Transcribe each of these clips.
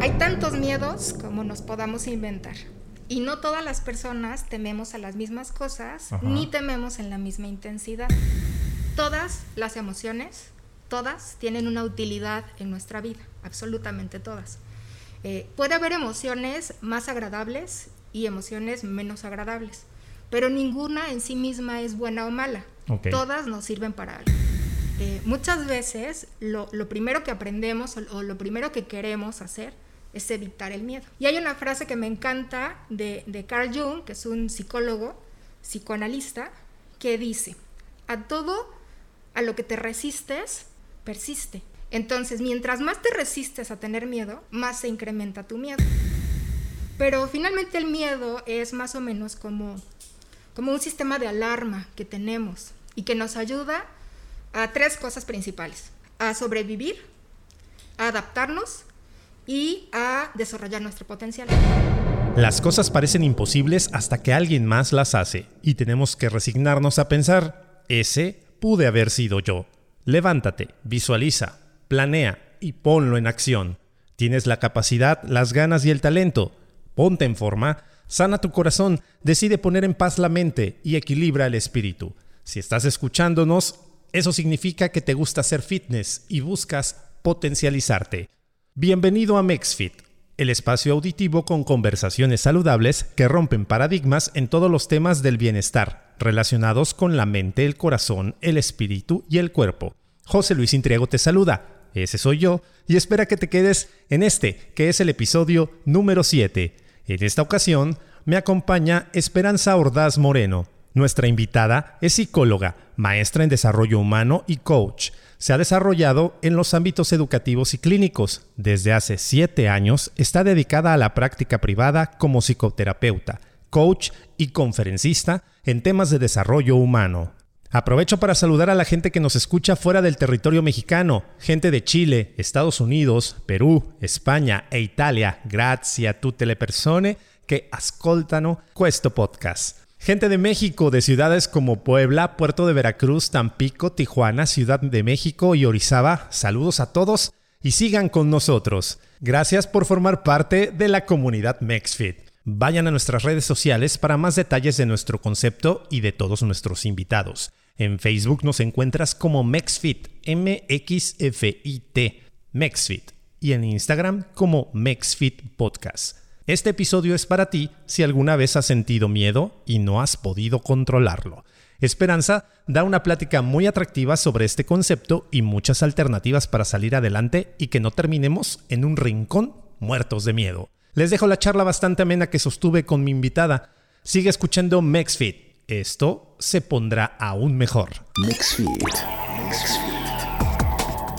Hay tantos miedos como nos podamos inventar. Y no todas las personas tememos a las mismas cosas, ni tememos en la misma intensidad. Todas las emociones, todas tienen una utilidad en nuestra vida, absolutamente todas. Eh, puede haber emociones más agradables y emociones menos agradables, pero ninguna en sí misma es buena o mala. Todas nos sirven para algo. Eh, muchas veces lo, primero que aprendemos o, lo primero que queremos hacer es evitar el miedo. Y hay una frase que me encanta de, de Carl Jung, que es un psicólogo, psicoanalista, que dice, a todo a lo que te resistes, persiste. Entonces, mientras más te resistes a tener miedo, más se incrementa tu miedo. Pero finalmente el miedo es más o menos como, como un sistema de alarma que tenemos y que nos ayuda a tres cosas principales. A sobrevivir, a adaptarnos y a desarrollar nuestro potencial. Las cosas parecen imposibles hasta que alguien más las hace y tenemos que resignarnos a pensar, ese pude haber sido yo. Levántate, visualiza, planea y ponlo en acción. Tienes la capacidad, las ganas y el talento. Ponte en forma, sana tu corazón, decide poner en paz la mente y equilibra el espíritu. Si estás escuchándonos, eso significa que te gusta hacer fitness y buscas potencializarte. Bienvenido a MexFit, el espacio auditivo con conversaciones saludables que rompen paradigmas en todos los temas del bienestar, relacionados con la mente, el corazón, el espíritu y el cuerpo. José Luis Intriego te saluda, ese soy yo, y espera que te quedes en este, que es el episodio número 7. En esta ocasión me acompaña Esperanza Ordaz Moreno, nuestra invitada es psicóloga, maestra en desarrollo humano y coach. Se ha desarrollado en los ámbitos educativos y clínicos. Desde hace siete años está dedicada a la práctica privada como psicoterapeuta, coach y conferencista en temas de desarrollo humano. Aprovecho para saludar a la gente que nos escucha fuera del territorio mexicano, gente de Chile, Estados Unidos, Perú, España e Italia. Gracias a tutte le persone che ascoltano questo podcast. Gente de México, de ciudades como Puebla, Puerto de Veracruz, Tampico, Tijuana, Ciudad de México y Orizaba, saludos a todos y sigan con nosotros. Gracias por formar parte de la comunidad MexFit. Vayan a nuestras redes sociales para más detalles de nuestro concepto y de todos nuestros invitados. En Facebook nos encuentras como MexFit, M-X-F-I-T, MexFit, y en Instagram como MexFit Podcast. Este episodio es para ti si alguna vez has sentido miedo y no has podido controlarlo. Esperanza da una plática muy atractiva sobre este concepto y muchas alternativas para salir adelante y que no terminemos en un rincón muertos de miedo. Les dejo la charla bastante amena que sostuve con mi invitada. Sigue escuchando MexFit. Esto se pondrá aún mejor. MexFit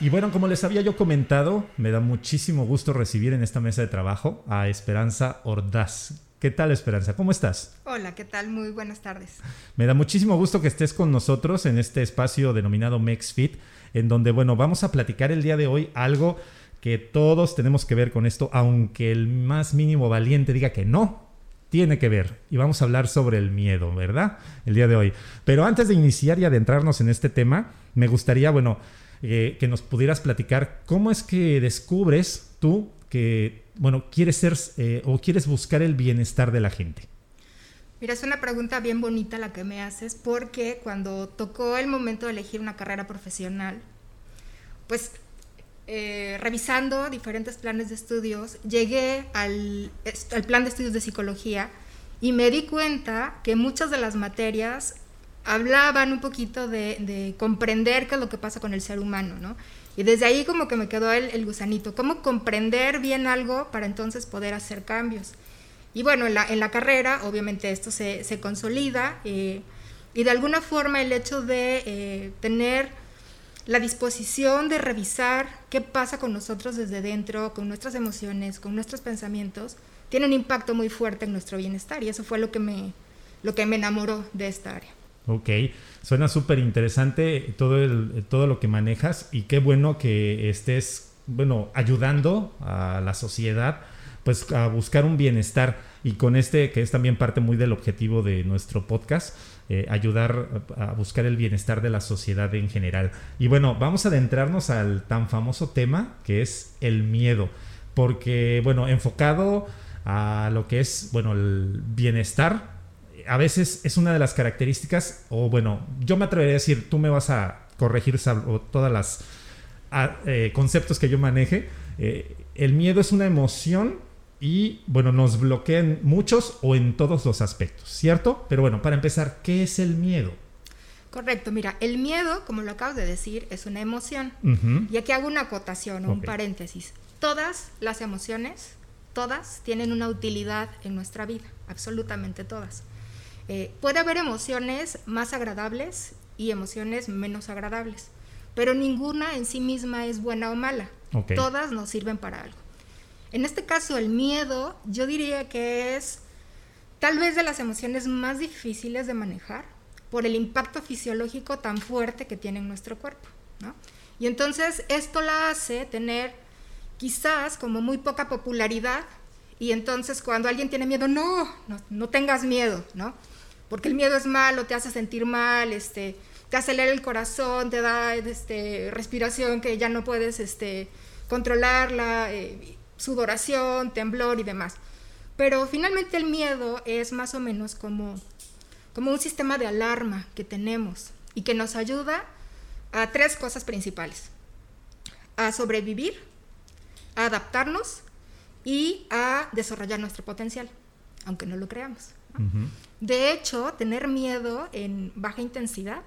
Y bueno, como les había yo comentado, me da muchísimo gusto recibir en esta mesa de trabajo a Esperanza Ordaz. ¿Qué tal, Esperanza? ¿Cómo estás? Hola, ¿qué tal? Muy buenas tardes. Me da muchísimo gusto que estés con nosotros en este espacio denominado MexFit, en donde, bueno, vamos a platicar el día de hoy algo que todos tenemos que ver con esto, aunque el más mínimo valiente diga que no, tiene que ver. Y vamos a hablar sobre el miedo, ¿verdad? El día de hoy. Pero antes de iniciar y adentrarnos en este tema, me gustaría, bueno, eh, que nos pudieras platicar cómo es que descubres tú que, bueno, quieres ser eh, o quieres buscar el bienestar de la gente. Mira, es una pregunta bien bonita la que me haces porque cuando tocó el momento de elegir una carrera profesional, pues eh, revisando diferentes planes de estudios, llegué al, al, plan de estudios de psicología y me di cuenta que muchas de las materias hablaban un poquito de, comprender qué es lo que pasa con el ser humano, ¿no? Y desde ahí como que me quedó el, gusanito, cómo comprender bien algo para entonces poder hacer cambios. Y bueno, en la, carrera obviamente esto se, consolida eh, y de alguna forma el hecho de eh, tener la disposición de revisar qué pasa con nosotros desde dentro, con nuestras emociones, con nuestros pensamientos, tiene un impacto muy fuerte en nuestro bienestar y eso fue lo que me, lo que me enamoró de esta área. Ok, suena súper interesante todo, todo lo que manejas y qué bueno que estés, bueno, ayudando a la sociedad pues a buscar un bienestar y con este que es también parte muy del objetivo de nuestro podcast, eh, ayudar a buscar el bienestar de la sociedad en general. Y bueno, vamos a adentrarnos al tan famoso tema que es el miedo, porque bueno, enfocado a lo que es, bueno, el bienestar, a veces es una de las características, o bueno, yo me atrevería a decir, tú me vas a corregir todas las eh, conceptos que yo maneje. Eh, el miedo es una emoción y bueno, nos bloquean muchos o en todos los aspectos, ¿cierto? Pero bueno, para empezar, ¿qué es el miedo? Correcto, mira, el miedo, como lo acabas de decir, es una emoción. Y aquí hago una acotación o un paréntesis. Todas las emociones, todas tienen una utilidad en nuestra vida, absolutamente todas. Eh, puede haber emociones más agradables y emociones menos agradables, pero ninguna en sí misma es buena o mala. Todas nos sirven para algo. En este caso, el miedo, yo diría que es tal vez de las emociones más difíciles de manejar por el impacto fisiológico tan fuerte que tiene en nuestro cuerpo. Y entonces esto la hace tener quizás como muy poca popularidad y entonces cuando alguien tiene miedo, no, no, tengas miedo, ¿no? Porque el miedo es malo, te hace sentir mal, este, te acelera el corazón, te da este, respiración que ya no puedes este, controlarla. Eh, sudoración, temblor y demás. Pero finalmente el miedo es más o menos como, un sistema de alarma que tenemos y que nos ayuda a tres cosas principales. A sobrevivir, a adaptarnos y a desarrollar nuestro potencial, aunque no lo creamos. De hecho, tener miedo en baja intensidad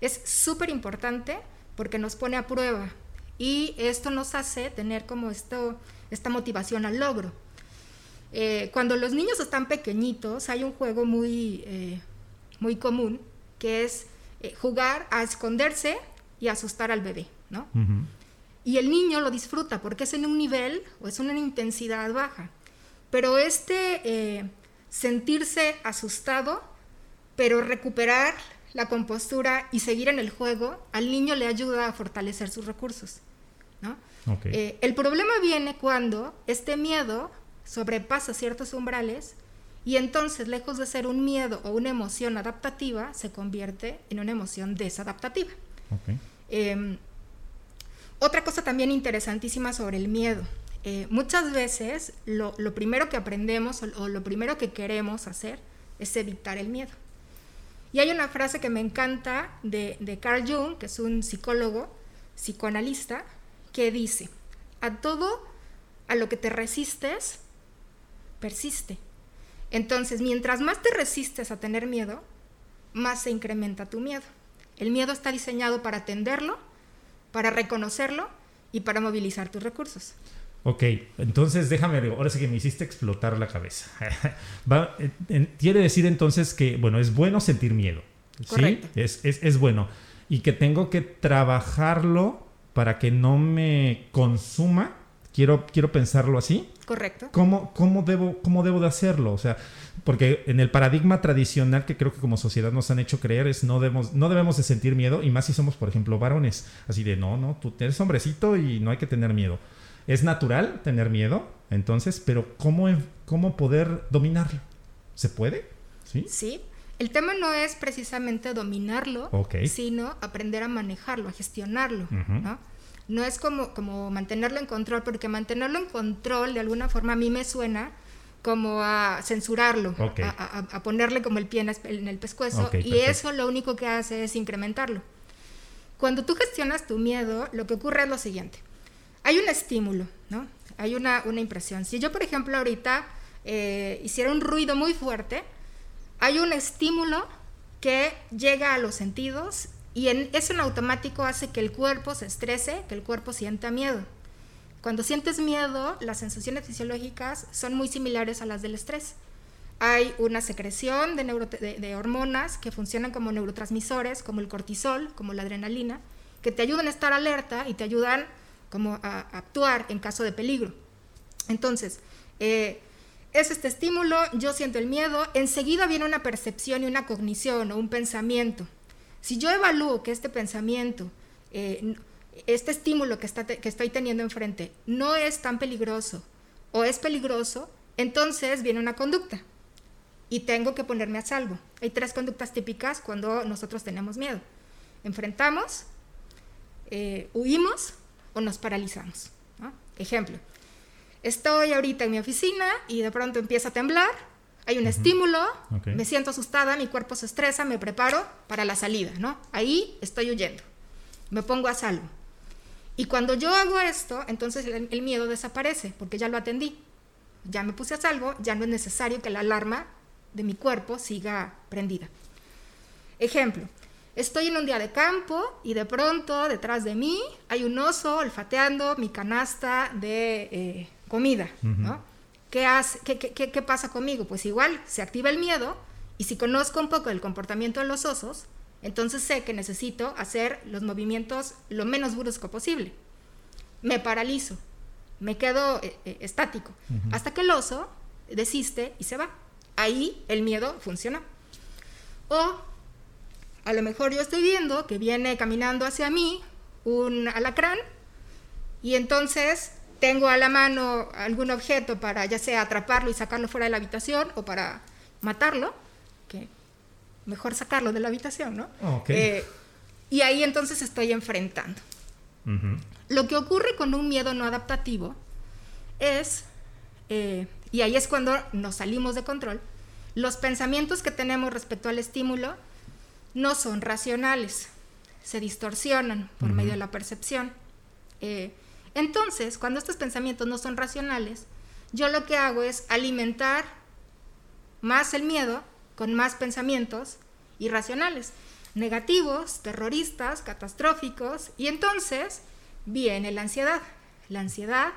es súper importante porque nos pone a prueba y esto nos hace tener como esto esta motivación al logro. Eh, cuando los niños están pequeñitos, hay un juego muy, eh, muy común que es eh, jugar a esconderse y asustar al bebé, ¿no? Y el niño lo disfruta porque es en un nivel o es una intensidad baja. Pero este sentirse asustado, pero recuperar la compostura y seguir en el juego, al niño le ayuda a fortalecer sus recursos, ¿no? Eh, el problema viene cuando este miedo sobrepasa ciertos umbrales y entonces, lejos de ser un miedo o una emoción adaptativa, se convierte en una emoción desadaptativa. Em, otra cosa también interesantísima sobre el miedo. Eh, muchas veces lo, primero que aprendemos o, lo primero que queremos hacer es evitar el miedo. Y hay una frase que me encanta de, de Carl Jung, que es un psicólogo, psicoanalista, que dice, a todo a lo que te resistes, persiste. Entonces, mientras más te resistes a tener miedo, más se incrementa tu miedo. El miedo está diseñado para atenderlo, para reconocerlo y para movilizar tus recursos. Ok, entonces déjame, ahora sí que me hiciste explotar la cabeza. quiere decir entonces que, bueno, es bueno sentir miedo. ¿sí? Es, es, es bueno. Y que tengo que trabajarlo para que no me consuma, quiero, quiero pensarlo así. Correcto. ¿Cómo, cómo, debo, ¿Cómo debo de hacerlo? O sea, porque en el paradigma tradicional que creo que como sociedad nos han hecho creer es no debemos, no debemos de sentir miedo, y más si somos, por ejemplo, varones. Así de, no, no, tú eres hombrecito y no hay que tener miedo. Es natural tener miedo, entonces, pero ¿cómo, cómo poder dominarlo? ¿Se puede? Sí. Sí, el tema no es precisamente dominarlo, sino aprender a manejarlo, a gestionarlo, ¿no? No es como, como mantenerlo en control, porque mantenerlo en control de alguna forma a mí me suena como a censurarlo, a, ponerle como el pie en el pescuezo, y eso lo único que hace es incrementarlo. Cuando tú gestionas tu miedo, lo que ocurre es lo siguiente. Hay un estímulo, ¿no? Hay una, una impresión. Si yo, por ejemplo, ahorita eh, hiciera un ruido muy fuerte, hay un estímulo que llega a los sentidos y en, eso en automático hace que el cuerpo se estrese, que el cuerpo sienta miedo. Cuando sientes miedo, las sensaciones fisiológicas son muy similares a las del estrés. Hay una secreción de, de, hormonas que funcionan como neurotransmisores, como el cortisol, como la adrenalina, que te ayudan a estar alerta y te ayudan como a, actuar en caso de peligro. Entonces, eh, es este estímulo, yo siento el miedo, enseguida viene una percepción y una cognición o un pensamiento. Si yo evalúo que este pensamiento, eh, este estímulo que, está que estoy teniendo enfrente no es tan peligroso o es peligroso, entonces viene una conducta y tengo que ponerme a salvo. Hay tres conductas típicas cuando nosotros tenemos miedo. Enfrentamos, eh, huimos o nos paralizamos. Ejemplo, estoy ahorita en mi oficina y de pronto empieza a temblar, hay un estímulo, me siento asustada, mi cuerpo se estresa, me preparo para la salida, ¿no? Ahí estoy huyendo, me pongo a salvo. Y cuando yo hago esto, entonces el miedo desaparece, porque ya lo atendí. Ya me puse a salvo, ya no es necesario que la alarma de mi cuerpo siga prendida. Ejemplo, estoy en un día de campo y de pronto detrás de mí hay un oso olfateando mi canasta de eh, comida, ¿Qué, hace, qué, pasa conmigo? Pues igual se activa el miedo y si conozco un poco el comportamiento de los osos, entonces sé que necesito hacer los movimientos lo menos brusco posible. Me paralizo, me quedo eh, eh, estático, hasta que el oso desiste y se va ahí el miedo funciona. O a lo mejor yo estoy viendo que viene caminando hacia mí un alacrán y entonces tengo a la mano algún objeto para ya sea atraparlo y sacarlo fuera de la habitación o para matarlo, que mejor sacarlo de la habitación, ¿no? Eh, y ahí entonces estoy enfrentando. Lo que ocurre con un miedo no adaptativo es eh, y ahí es cuando nos salimos de control. Los pensamientos que tenemos respecto al estímulo no son racionales, se distorsionan por medio de la percepción. Eh, entonces, cuando estos pensamientos no son racionales, yo lo que hago es alimentar más el miedo con más pensamientos irracionales, negativos, terroristas, catastróficos, y entonces viene la ansiedad. La ansiedad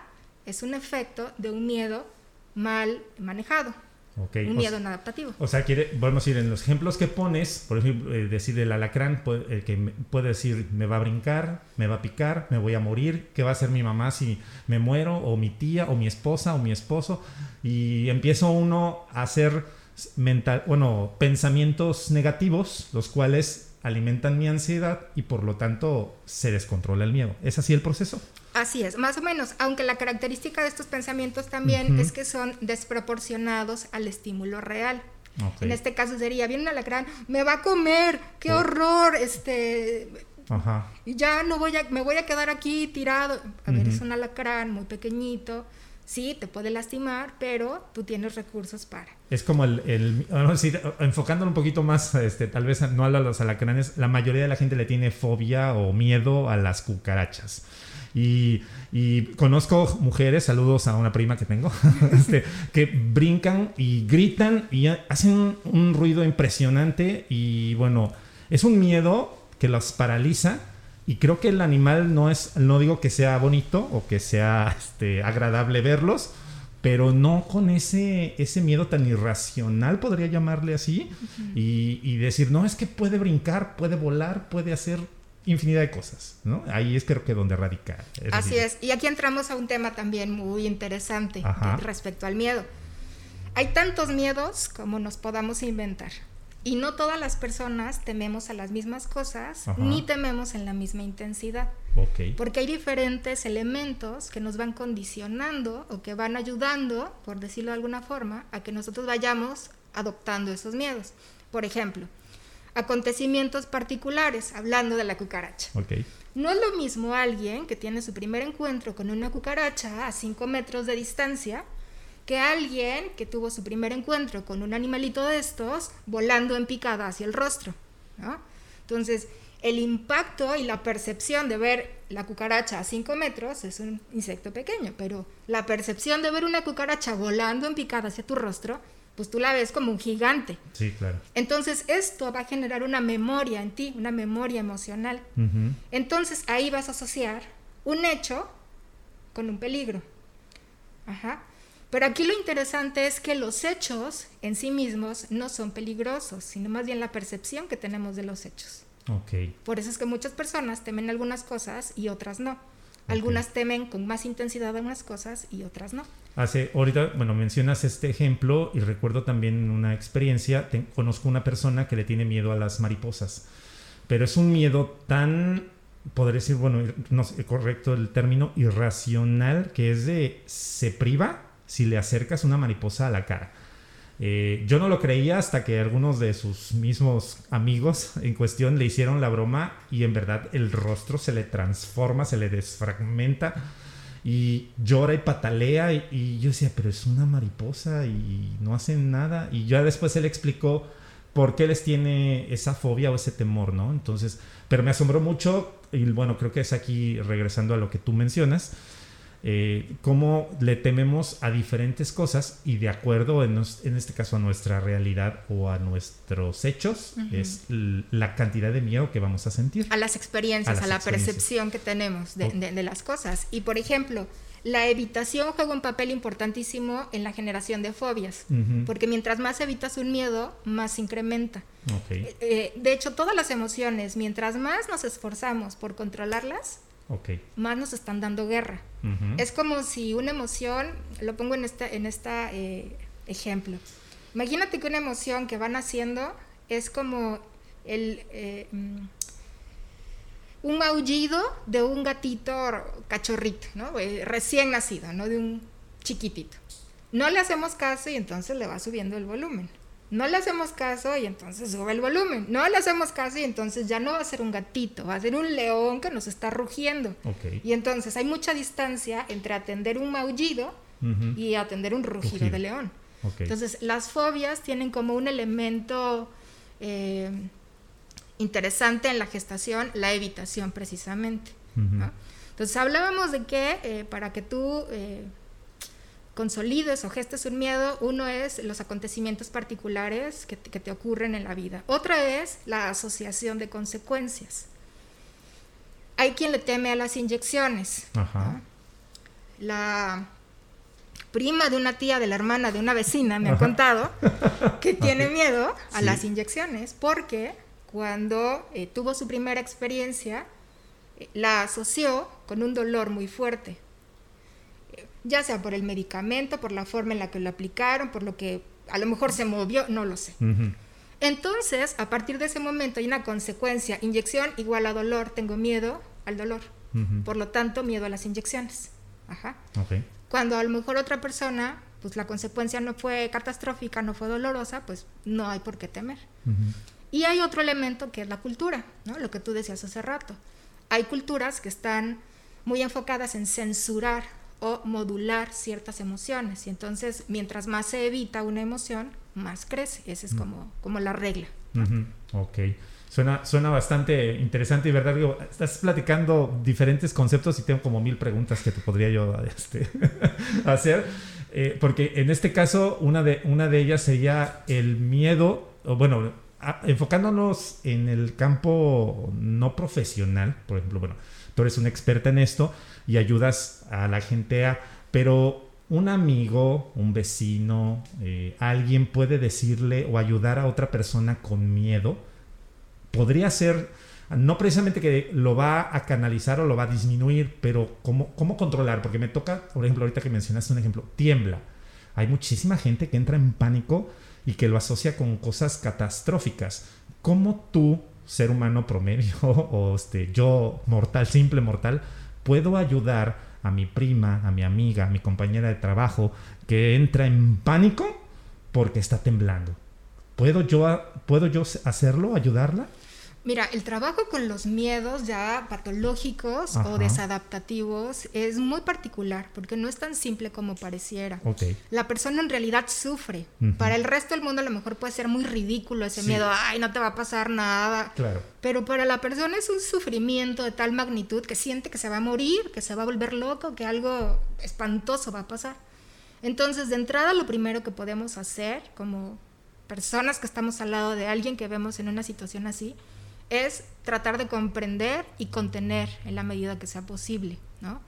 es un efecto de un miedo mal manejado. Un miedo no adaptativo. O sea, quiere, volvemos a ir en los ejemplos que pones, por ejemplo, eh, decir el alacrán, puede, que puede decir me va a brincar, me va a picar, me voy a morir, ¿qué va a hacer mi mamá si me muero? O mi tía, o mi esposa, o mi esposo. Y empiezo uno a hacer mental, bueno, pensamientos negativos, los cuales alimentan mi ansiedad y por lo tanto se descontrola el miedo. ¿Es así el proceso? Así es, más o menos, aunque la característica de estos pensamientos también es que son desproporcionados al estímulo real. En este caso sería, viene un alacrán, me va a comer, qué oh. horror, este... Ajá. Y ya no voy a, me voy a quedar aquí tirado. A ver, es un alacrán muy pequeñito, sí, te puede lastimar, pero tú tienes recursos para. Es como el, el enfocándolo un poquito más, este, tal vez no a los alacranes, la mayoría de la gente le tiene fobia o miedo a las cucarachas. Y, conozco mujeres, saludos a una prima que tengo, este, que brincan y gritan y hacen un, ruido impresionante y bueno, es un miedo que los paraliza y creo que el animal no es, no digo que sea bonito o que sea este, agradable verlos, pero no con ese, ese miedo tan irracional, podría llamarle así, y, y, decir, no, es que puede brincar, puede volar, puede hacer infinidad de cosas, ¿no? Ahí es creo que donde radica. Así es, y aquí entramos a un tema también muy interesante respecto al miedo. Hay tantos miedos como nos podamos inventar. Y no todas las personas tememos a las mismas cosas, ni tememos en la misma intensidad. Porque hay diferentes elementos que nos van condicionando o que van ayudando, por decirlo de alguna forma, a que nosotros vayamos adoptando esos miedos. Por ejemplo, acontecimientos particulares, hablando de la cucaracha. No es lo mismo alguien que tiene su primer encuentro con una cucaracha a 5 metros de distancia que alguien que tuvo su primer encuentro con un animalito de estos volando en picada hacia el rostro. Entonces, el impacto y la percepción de ver la cucaracha a 5 metros es un insecto pequeño, pero la percepción de ver una cucaracha volando en picada hacia tu rostro pues tú la ves como un gigante. Sí, claro. Entonces esto va a generar una memoria en ti, una memoria emocional. Entonces ahí vas a asociar un hecho con un peligro. Ajá. Pero aquí lo interesante es que los hechos en sí mismos no son peligrosos, sino más bien la percepción que tenemos de los hechos. Okay. Por eso es que muchas personas temen algunas cosas y otras no. Algunas temen con más intensidad algunas cosas y otras no. Hace, ahorita, bueno, mencionas este ejemplo y recuerdo también una experiencia, conozco una persona que le tiene miedo a las mariposas, pero es un miedo tan, podría decir, bueno, no sé, correcto el término, irracional, que es de, se priva si le acercas una mariposa a la cara. Eh, yo no lo creía hasta que algunos de sus mismos amigos en cuestión le hicieron la broma y en verdad el rostro se le transforma, se le desfragmenta y llora y patalea y, yo decía, pero es una mariposa y no hacen nada. Y ya después él explicó por qué les tiene esa fobia o ese temor, ¿no? Entonces, pero me asombró mucho y bueno, creo que es aquí regresando a lo que tú mencionas eh, cómo le tememos a diferentes cosas y de acuerdo, en, este caso, a nuestra realidad o a nuestros hechos, es la cantidad de miedo que vamos a sentir. A las experiencias, a, la percepción que tenemos de, las cosas. Y, por ejemplo, la evitación juega un papel importantísimo en la generación de fobias, porque mientras más evitas un miedo, más incrementa. Eh, eh, de hecho, todas las emociones, mientras más nos esforzamos por controlarlas, más nos están dando guerra. Es como si una emoción, lo pongo en este en esta, eh, ejemplo. Imagínate que una emoción que van haciendo es como el, eh, mm, un aullido de un gatito cachorrito, ¿no? Eh, recién nacido, ¿no? De un chiquitito. No le hacemos caso y entonces le va subiendo el volumen. No le hacemos caso y entonces sube el volumen. No le hacemos caso y entonces ya no va a ser un gatito, va a ser un león que nos está rugiendo. Y entonces hay mucha distancia entre atender un maullido y atender un rugido, de león. Entonces las fobias tienen como un elemento eh, interesante en la gestación, la evitación precisamente. Entonces hablábamos de que eh, para que tú... Eh, consolides o gestes un miedo, uno es los acontecimientos particulares que te, ocurren en la vida. Otra es la asociación de consecuencias. Hay quien le teme a las inyecciones. La prima de una tía, de la hermana de una vecina, me ha contado que tiene miedo a las inyecciones porque cuando eh, tuvo su primera experiencia, eh, la asoció con un dolor muy fuerte ya sea por el medicamento, por la forma en la que lo aplicaron, por lo que a lo mejor se movió, no lo sé. Entonces, a partir de ese momento hay una consecuencia, inyección igual a dolor, tengo miedo al dolor, por lo tanto, miedo a las inyecciones. Ajá. Cuando a lo mejor otra persona, pues la consecuencia no fue catastrófica, no fue dolorosa, pues no hay por qué temer. Y hay otro elemento que es la cultura, ¿no? Lo que tú decías hace rato. Hay culturas que están muy enfocadas en censurar o modular ciertas emociones. Y entonces, mientras más se evita una emoción, más crece. Esa es mm. como, como la regla. Ok. Suena, suena bastante interesante y verdad, digo, estás platicando diferentes conceptos y tengo como mil preguntas que te podría yo este, hacer. Eh, porque en este caso, una de, una de ellas sería el miedo, o bueno, enfocándonos en el campo no profesional, por ejemplo, bueno, tú eres una experta en esto, y ayudas a la gente a... Pero un amigo, un vecino, eh, alguien puede decirle o ayudar a otra persona con miedo. Podría ser, no precisamente que lo va a canalizar o lo va a disminuir, pero ¿cómo, cómo controlar? Porque me toca, por ejemplo, ahorita que mencionaste un ejemplo, tiembla. Hay muchísima gente que entra en pánico y que lo asocia con cosas catastróficas. ¿Cómo tú, ser humano promedio, o este, yo mortal, simple mortal, puedo ayudar a mi prima, a mi amiga, a mi compañera de trabajo que entra en pánico porque está temblando. ¿Puedo yo, ¿puedo yo hacerlo, ayudarla? Mira, el trabajo con los miedos ya patológicos o desadaptativos es muy particular porque no es tan simple como pareciera. La persona en realidad sufre. Para el resto del mundo a lo mejor puede ser muy ridículo ese miedo, ay, no te va a pasar nada. Claro. Pero para la persona es un sufrimiento de tal magnitud que siente que se va a morir, que se va a volver loco, que algo espantoso va a pasar. Entonces, de entrada, lo primero que podemos hacer como personas que estamos al lado de alguien que vemos en una situación así, es tratar de comprender y contener en la medida que sea posible, ¿no?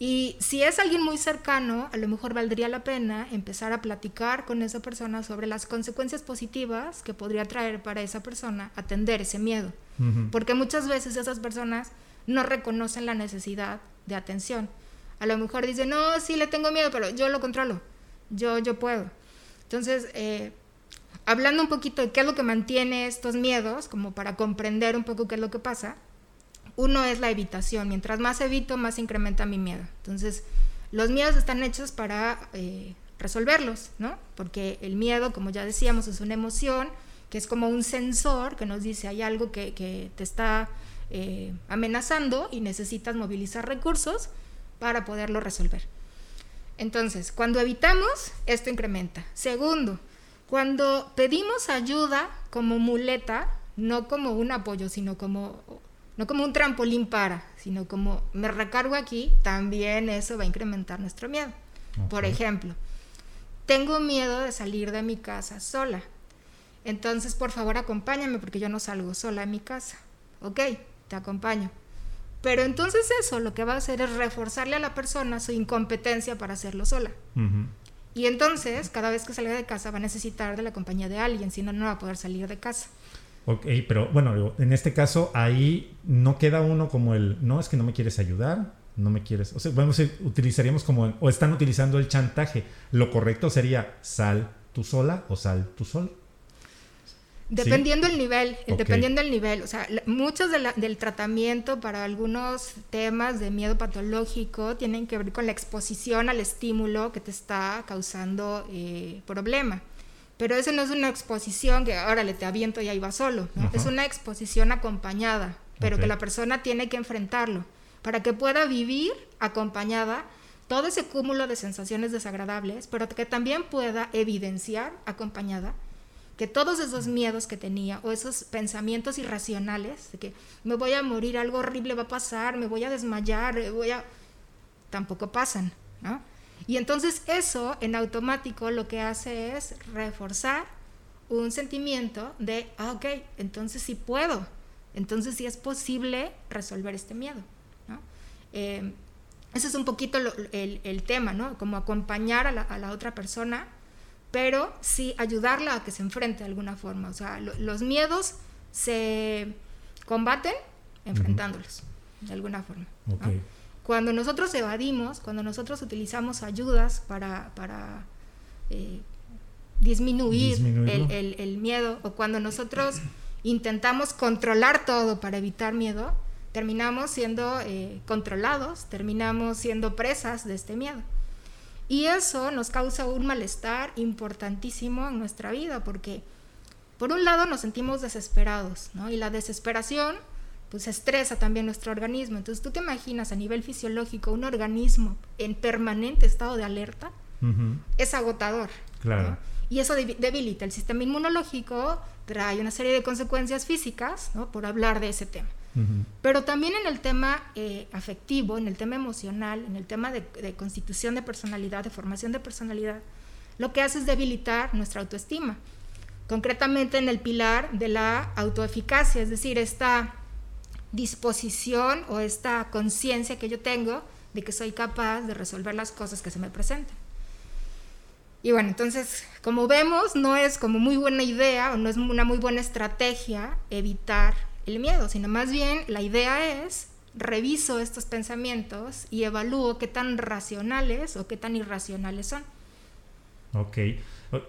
Y si es alguien muy cercano, a lo mejor valdría la pena empezar a platicar con esa persona sobre las consecuencias positivas que podría traer para esa persona atender ese miedo. Porque muchas veces esas personas no reconocen la necesidad de atención. A lo mejor dice, no, sí le tengo miedo, pero yo lo controlo, yo, yo puedo. Entonces, eh, hablando un poquito de qué es lo que mantiene estos miedos, como para comprender un poco qué es lo que pasa, uno es la evitación. Mientras más evito, más incrementa mi miedo. Entonces, los miedos están hechos para eh, resolverlos, ¿no? Porque el miedo, como ya decíamos, es una emoción que es como un sensor que nos dice hay algo que, te está eh, amenazando y necesitas movilizar recursos para poderlo resolver. Entonces, cuando evitamos, esto incrementa. Segundo, cuando pedimos ayuda como muleta, no como un apoyo, sino como no como un trampolín para, sino como me recargo aquí, también eso va a incrementar nuestro miedo. Por ejemplo, tengo miedo de salir de mi casa sola. Entonces, por favor, acompáñame porque yo no salgo sola en mi casa. Ok, te acompaño. Pero entonces eso lo que va a hacer es reforzarle a la persona su incompetencia para hacerlo sola. Y entonces, cada vez que salga de casa va a necesitar de la compañía de alguien, si no, no va a poder salir de casa. Ok, pero bueno, en este caso ahí no queda uno como el, no, es que no me quieres ayudar, no me quieres, o sea, vamos, utilizaríamos como, o están utilizando el chantaje. Lo correcto sería sal tú sola o sal tú sol. Dependiendo del nivel, dependiendo del nivel, o sea, muchos del tratamiento para algunos temas de miedo patológico tienen que ver con la exposición al estímulo que te está causando eh, problema. Pero eso no es una exposición que, ahora le te aviento y ahí va solo. Es una exposición acompañada, pero que la persona tiene que enfrentarlo para que pueda vivir acompañada todo ese cúmulo de sensaciones desagradables, pero que también pueda evidenciar acompañada que todos esos miedos que tenía o esos pensamientos irracionales de que me voy a morir, algo horrible va a pasar, me voy a desmayar, voy a... tampoco pasan, ¿no? Y entonces eso en automático lo que hace es reforzar un sentimiento de, ah, ok, entonces sí puedo, entonces sí es posible resolver este miedo. ¿no? Eh, ese es un poquito el, tema, ¿no? Como acompañar a la, otra persona, pero sí ayudarla a que se enfrente de alguna forma. O sea, los miedos se combaten enfrentándolos, de alguna forma. Okay. Cuando nosotros evadimos, cuando nosotros utilizamos ayudas para, eh, disminuir el, miedo, o cuando nosotros intentamos controlar todo para evitar miedo, terminamos siendo eh, controlados, terminamos siendo presas de este miedo. Y eso nos causa un malestar importantísimo en nuestra vida, porque por un lado nos sentimos desesperados, ¿no? Y la desesperación pues estresa también nuestro organismo. Entonces tú te imaginas a nivel fisiológico un organismo en permanente estado de alerta, es agotador. Claro. Y eso debilita el sistema inmunológico, trae una serie de consecuencias físicas, ¿no? por hablar de ese tema. Pero también en el tema eh, afectivo, en el tema emocional, en el tema de, de, constitución de personalidad, de formación de personalidad, lo que hace es debilitar nuestra autoestima. Concretamente en el pilar de la autoeficacia, es decir, esta disposición o esta conciencia que yo tengo de que soy capaz de resolver las cosas que se me presenten. Y bueno, entonces, como vemos, no es como muy buena idea o no es una muy buena estrategia evitar el miedo, sino más bien la idea es reviso estos pensamientos y evalúo qué tan racionales o qué tan irracionales son. Ok. Eh,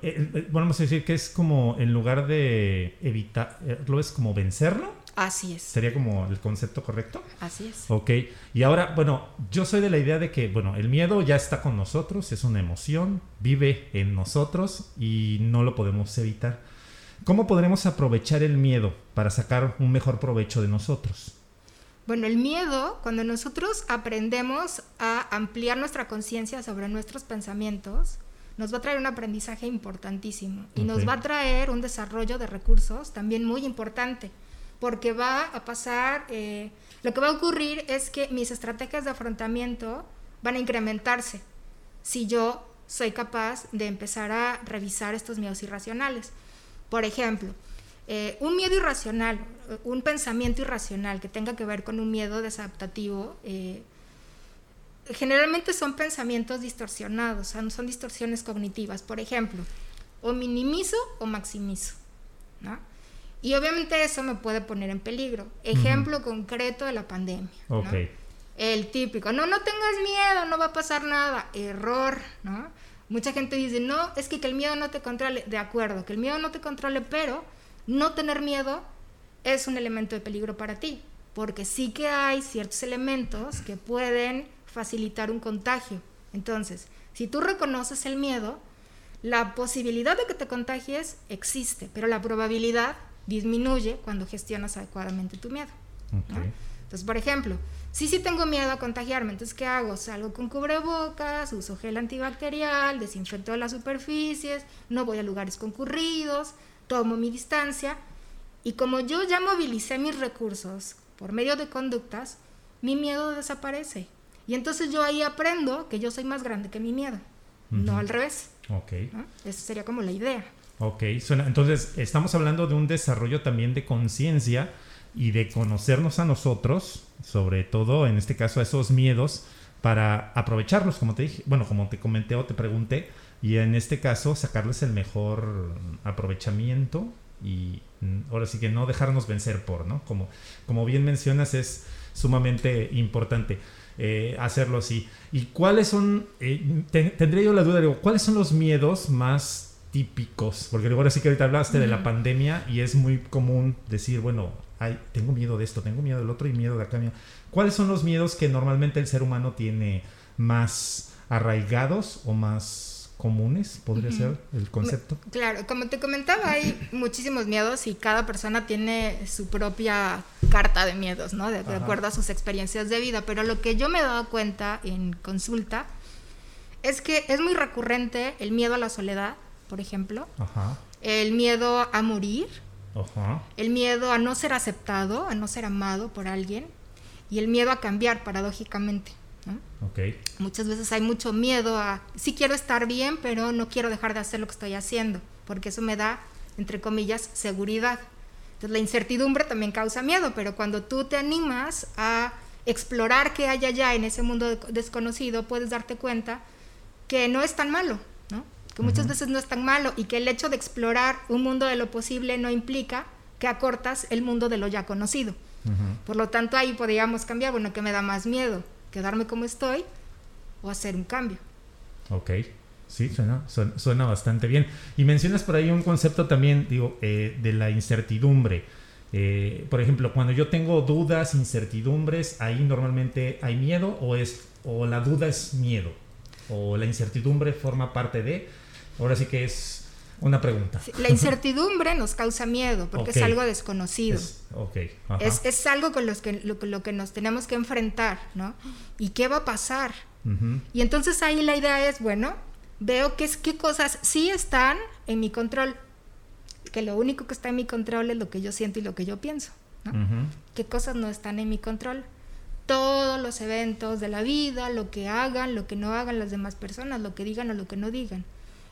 eh, vamos a decir que es como, en lugar de evitarlo, es como vencerlo. Así es. ¿Sería como el concepto correcto? Así es. Ok. Y ahora, bueno, yo soy de la idea de que, bueno, el miedo ya está con nosotros, es una emoción, vive en nosotros y no lo podemos evitar. ¿Cómo podremos aprovechar el miedo para sacar un mejor provecho de nosotros? Bueno, el miedo, cuando nosotros aprendemos a ampliar nuestra conciencia sobre nuestros pensamientos, nos va a traer un aprendizaje importantísimo y nos va a traer un desarrollo de recursos también muy importante porque va a pasar, eh, lo que va a ocurrir es que mis estrategias de afrontamiento van a incrementarse si yo soy capaz de empezar a revisar estos miedos irracionales. Por ejemplo, eh, un miedo irracional, un pensamiento irracional que tenga que ver con un miedo desadaptativo, eh, generalmente son pensamientos distorsionados, son distorsiones cognitivas. Por ejemplo, o minimizo o maximizo. ¿no? Y obviamente eso me puede poner en peligro. Ejemplo concreto de la pandemia. El típico, no, no tengas miedo, no va a pasar nada. Error, ¿no? Mucha gente dice, no, es que, que el miedo no te controle. De acuerdo, que el miedo no te controle, pero no tener miedo es un elemento de peligro para ti, porque sí que hay ciertos elementos que pueden facilitar un contagio. Entonces, si tú reconoces el miedo, la posibilidad de que te contagies existe, pero la probabilidad disminuye cuando gestionas adecuadamente tu miedo. Entonces, por ejemplo, si sí tengo miedo a contagiarme, entonces ¿qué hago? Salgo con cubrebocas, uso gel antibacterial, desinfecto las superficies, no voy a lugares concurridos, tomo mi distancia y como yo ya movilicé mis recursos por medio de conductas, mi miedo desaparece. Y entonces yo ahí aprendo que yo soy más grande que mi miedo, no al revés. Ok. Esa sería como la idea. Ok, entonces estamos hablando de un desarrollo también de conciencia y de conocernos a nosotros, sobre todo en este caso a esos miedos, para aprovecharlos, como te dije, bueno, como te comenté o te pregunté, y en este caso sacarles el mejor aprovechamiento y mm, ahora sí que no dejarnos vencer por, ¿no? Como, como bien mencionas, es sumamente importante eh, hacerlo así. ¿Y cuáles son, eh, tendría yo la duda, digo, cuáles son los miedos más típicos? Porque ahora sí que ahorita hablaste de la pandemia y es muy común decir, bueno, ay, tengo miedo de esto, tengo miedo del otro y miedo de acá. ¿Cuáles son los miedos que normalmente el ser humano tiene más arraigados o más comunes, podría ser el concepto. Claro, como te comentaba, hay muchísimos miedos y cada persona tiene su propia carta de miedos, ¿no? De, acuerdo a sus experiencias de vida, pero lo que yo me he dado cuenta en consulta es que es muy recurrente el miedo a la soledad, por ejemplo, el miedo a morir, el miedo a no ser aceptado, a no ser amado por alguien y el miedo a cambiar, paradójicamente. Muchas veces hay mucho miedo a, sí quiero estar bien, pero no quiero dejar de hacer lo que estoy haciendo, porque eso me da, entre comillas, seguridad. Entonces la incertidumbre también causa miedo, pero cuando tú te animas a explorar qué hay allá en ese mundo desconocido, puedes darte cuenta que no es tan malo. Que muchas veces no es tan malo y que el hecho de explorar un mundo de lo posible no implica que acortas el mundo de lo ya conocido. Por lo tanto, ahí podríamos cambiar, bueno, ¿qué me da más miedo? quedarme como estoy o hacer un cambio. Ok, sí, suena, suena, bastante bien. Y mencionas por ahí un concepto también, digo, eh, de la incertidumbre. Eh, por ejemplo, cuando yo tengo dudas, incertidumbres, ahí normalmente hay miedo o es o la duda es miedo o la incertidumbre forma parte de. Ahora sí que es una pregunta. La incertidumbre nos causa miedo porque es algo desconocido. Es, es, es, algo con los que, lo, que nos tenemos que enfrentar, ¿no? ¿Y qué va a pasar? Y entonces ahí la idea es, bueno, veo que es, qué cosas sí están en mi control, que lo único que está en mi control es lo que yo siento y lo que yo pienso, ¿no? ¿Qué cosas no están en mi control? Todos los eventos de la vida, lo que hagan, lo que no hagan las demás personas, lo que digan o lo que no digan.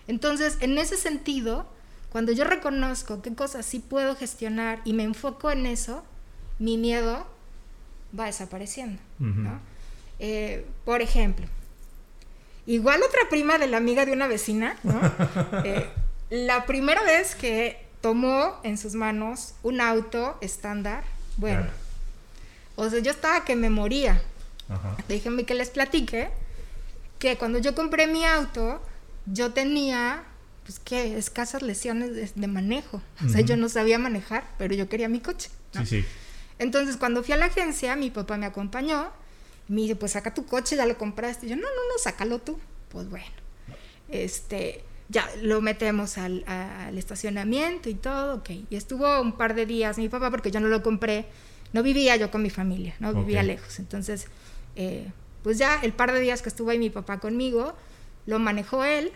Entonces, en ese sentido, cuando yo reconozco qué cosas sí puedo gestionar y me enfoco en eso, mi miedo va desapareciendo. Eh, por ejemplo, igual otra prima de la amiga de una vecina, eh, la primera vez que tomó en sus manos un auto estándar, bueno, o sea, yo estaba que me moría. Déjenme que les platique que cuando yo compré mi auto, yo tenía, pues, que escasas lesiones de, manejo. O sea, yo no sabía manejar, pero yo quería mi coche. Sí, sí. Entonces, cuando fui a la agencia, mi papá me acompañó. Me dice, pues saca tu coche, ya lo compraste. Y yo, no, no, no, sácalo tú. Pues bueno, este, ya lo metemos al, estacionamiento y todo, ok. Y estuvo un par de días mi papá, porque yo no lo compré, no vivía yo con mi familia, no vivía lejos. Entonces, eh, pues ya el par de días que estuvo ahí mi papá conmigo, lo manejó él.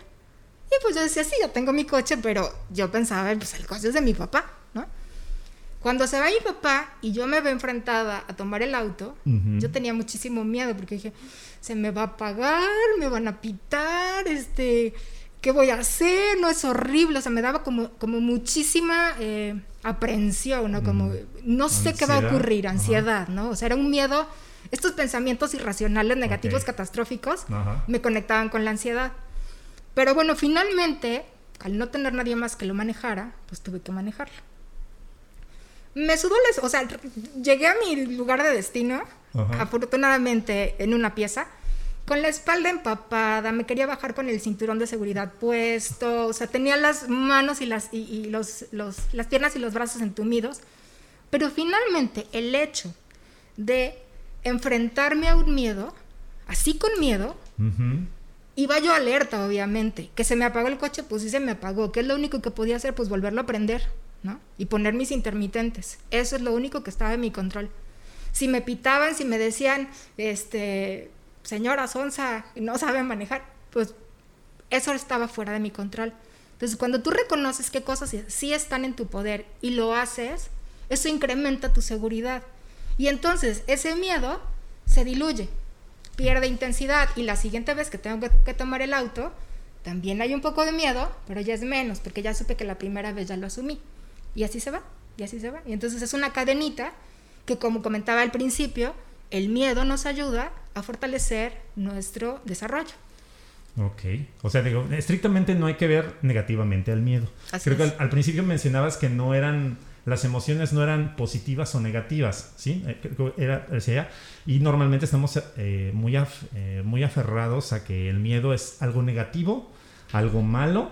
Y pues yo decía, sí, yo tengo mi coche, pero yo pensaba, pues el coche es de mi papá, ¿no? Cuando se va mi papá y yo me veo enfrentada a tomar el auto, yo tenía muchísimo miedo porque dije, se me va a pagar, me van a pitar, este, ¿qué voy a hacer? No es horrible, o sea, me daba como, como muchísima eh, aprehensión, ¿no? Como, no sé qué va a ocurrir, ansiedad, ¿no? O sea, era un miedo estos pensamientos irracionales, negativos, catastróficos, me conectaban con la ansiedad. Pero bueno, finalmente, al no tener nadie más que lo manejara, pues tuve que manejarlo. Me subo, o sea, llegué a mi lugar de destino, afortunadamente en una pieza, con la espalda empapada, me quería bajar con el cinturón de seguridad puesto, o sea, tenía las manos y las, y, los, las piernas y los brazos entumidos, pero finalmente el hecho de enfrentarme a un miedo, así con miedo, iba yo alerta, obviamente, que se me apagó el coche, pues sí se me apagó, que es lo único que podía hacer, pues volverlo a prender, ¿no? Y poner mis intermitentes, eso es lo único que estaba en mi control. Si me pitaban, si me decían, este, señora Sonsa no sabe manejar, pues eso estaba fuera de mi control. Entonces, cuando tú reconoces qué cosas sí están en tu poder y lo haces, eso incrementa tu seguridad. Y entonces ese miedo se diluye, pierde intensidad y la siguiente vez que tengo que, tomar el auto, también hay un poco de miedo, pero ya es menos, porque ya supe que la primera vez ya lo asumí. Y así se va, y así se va. Y entonces es una cadenita que, como comentaba al principio, el miedo nos ayuda a fortalecer nuestro desarrollo. Ok, o sea, digo, estrictamente no hay que ver negativamente al miedo. Creo que al, principio mencionabas que no eran, las emociones no eran positivas o negativas, ¿sí? Eh, era, sea, y normalmente estamos eh, muy, eh, muy aferrados a que el miedo es algo negativo, algo malo,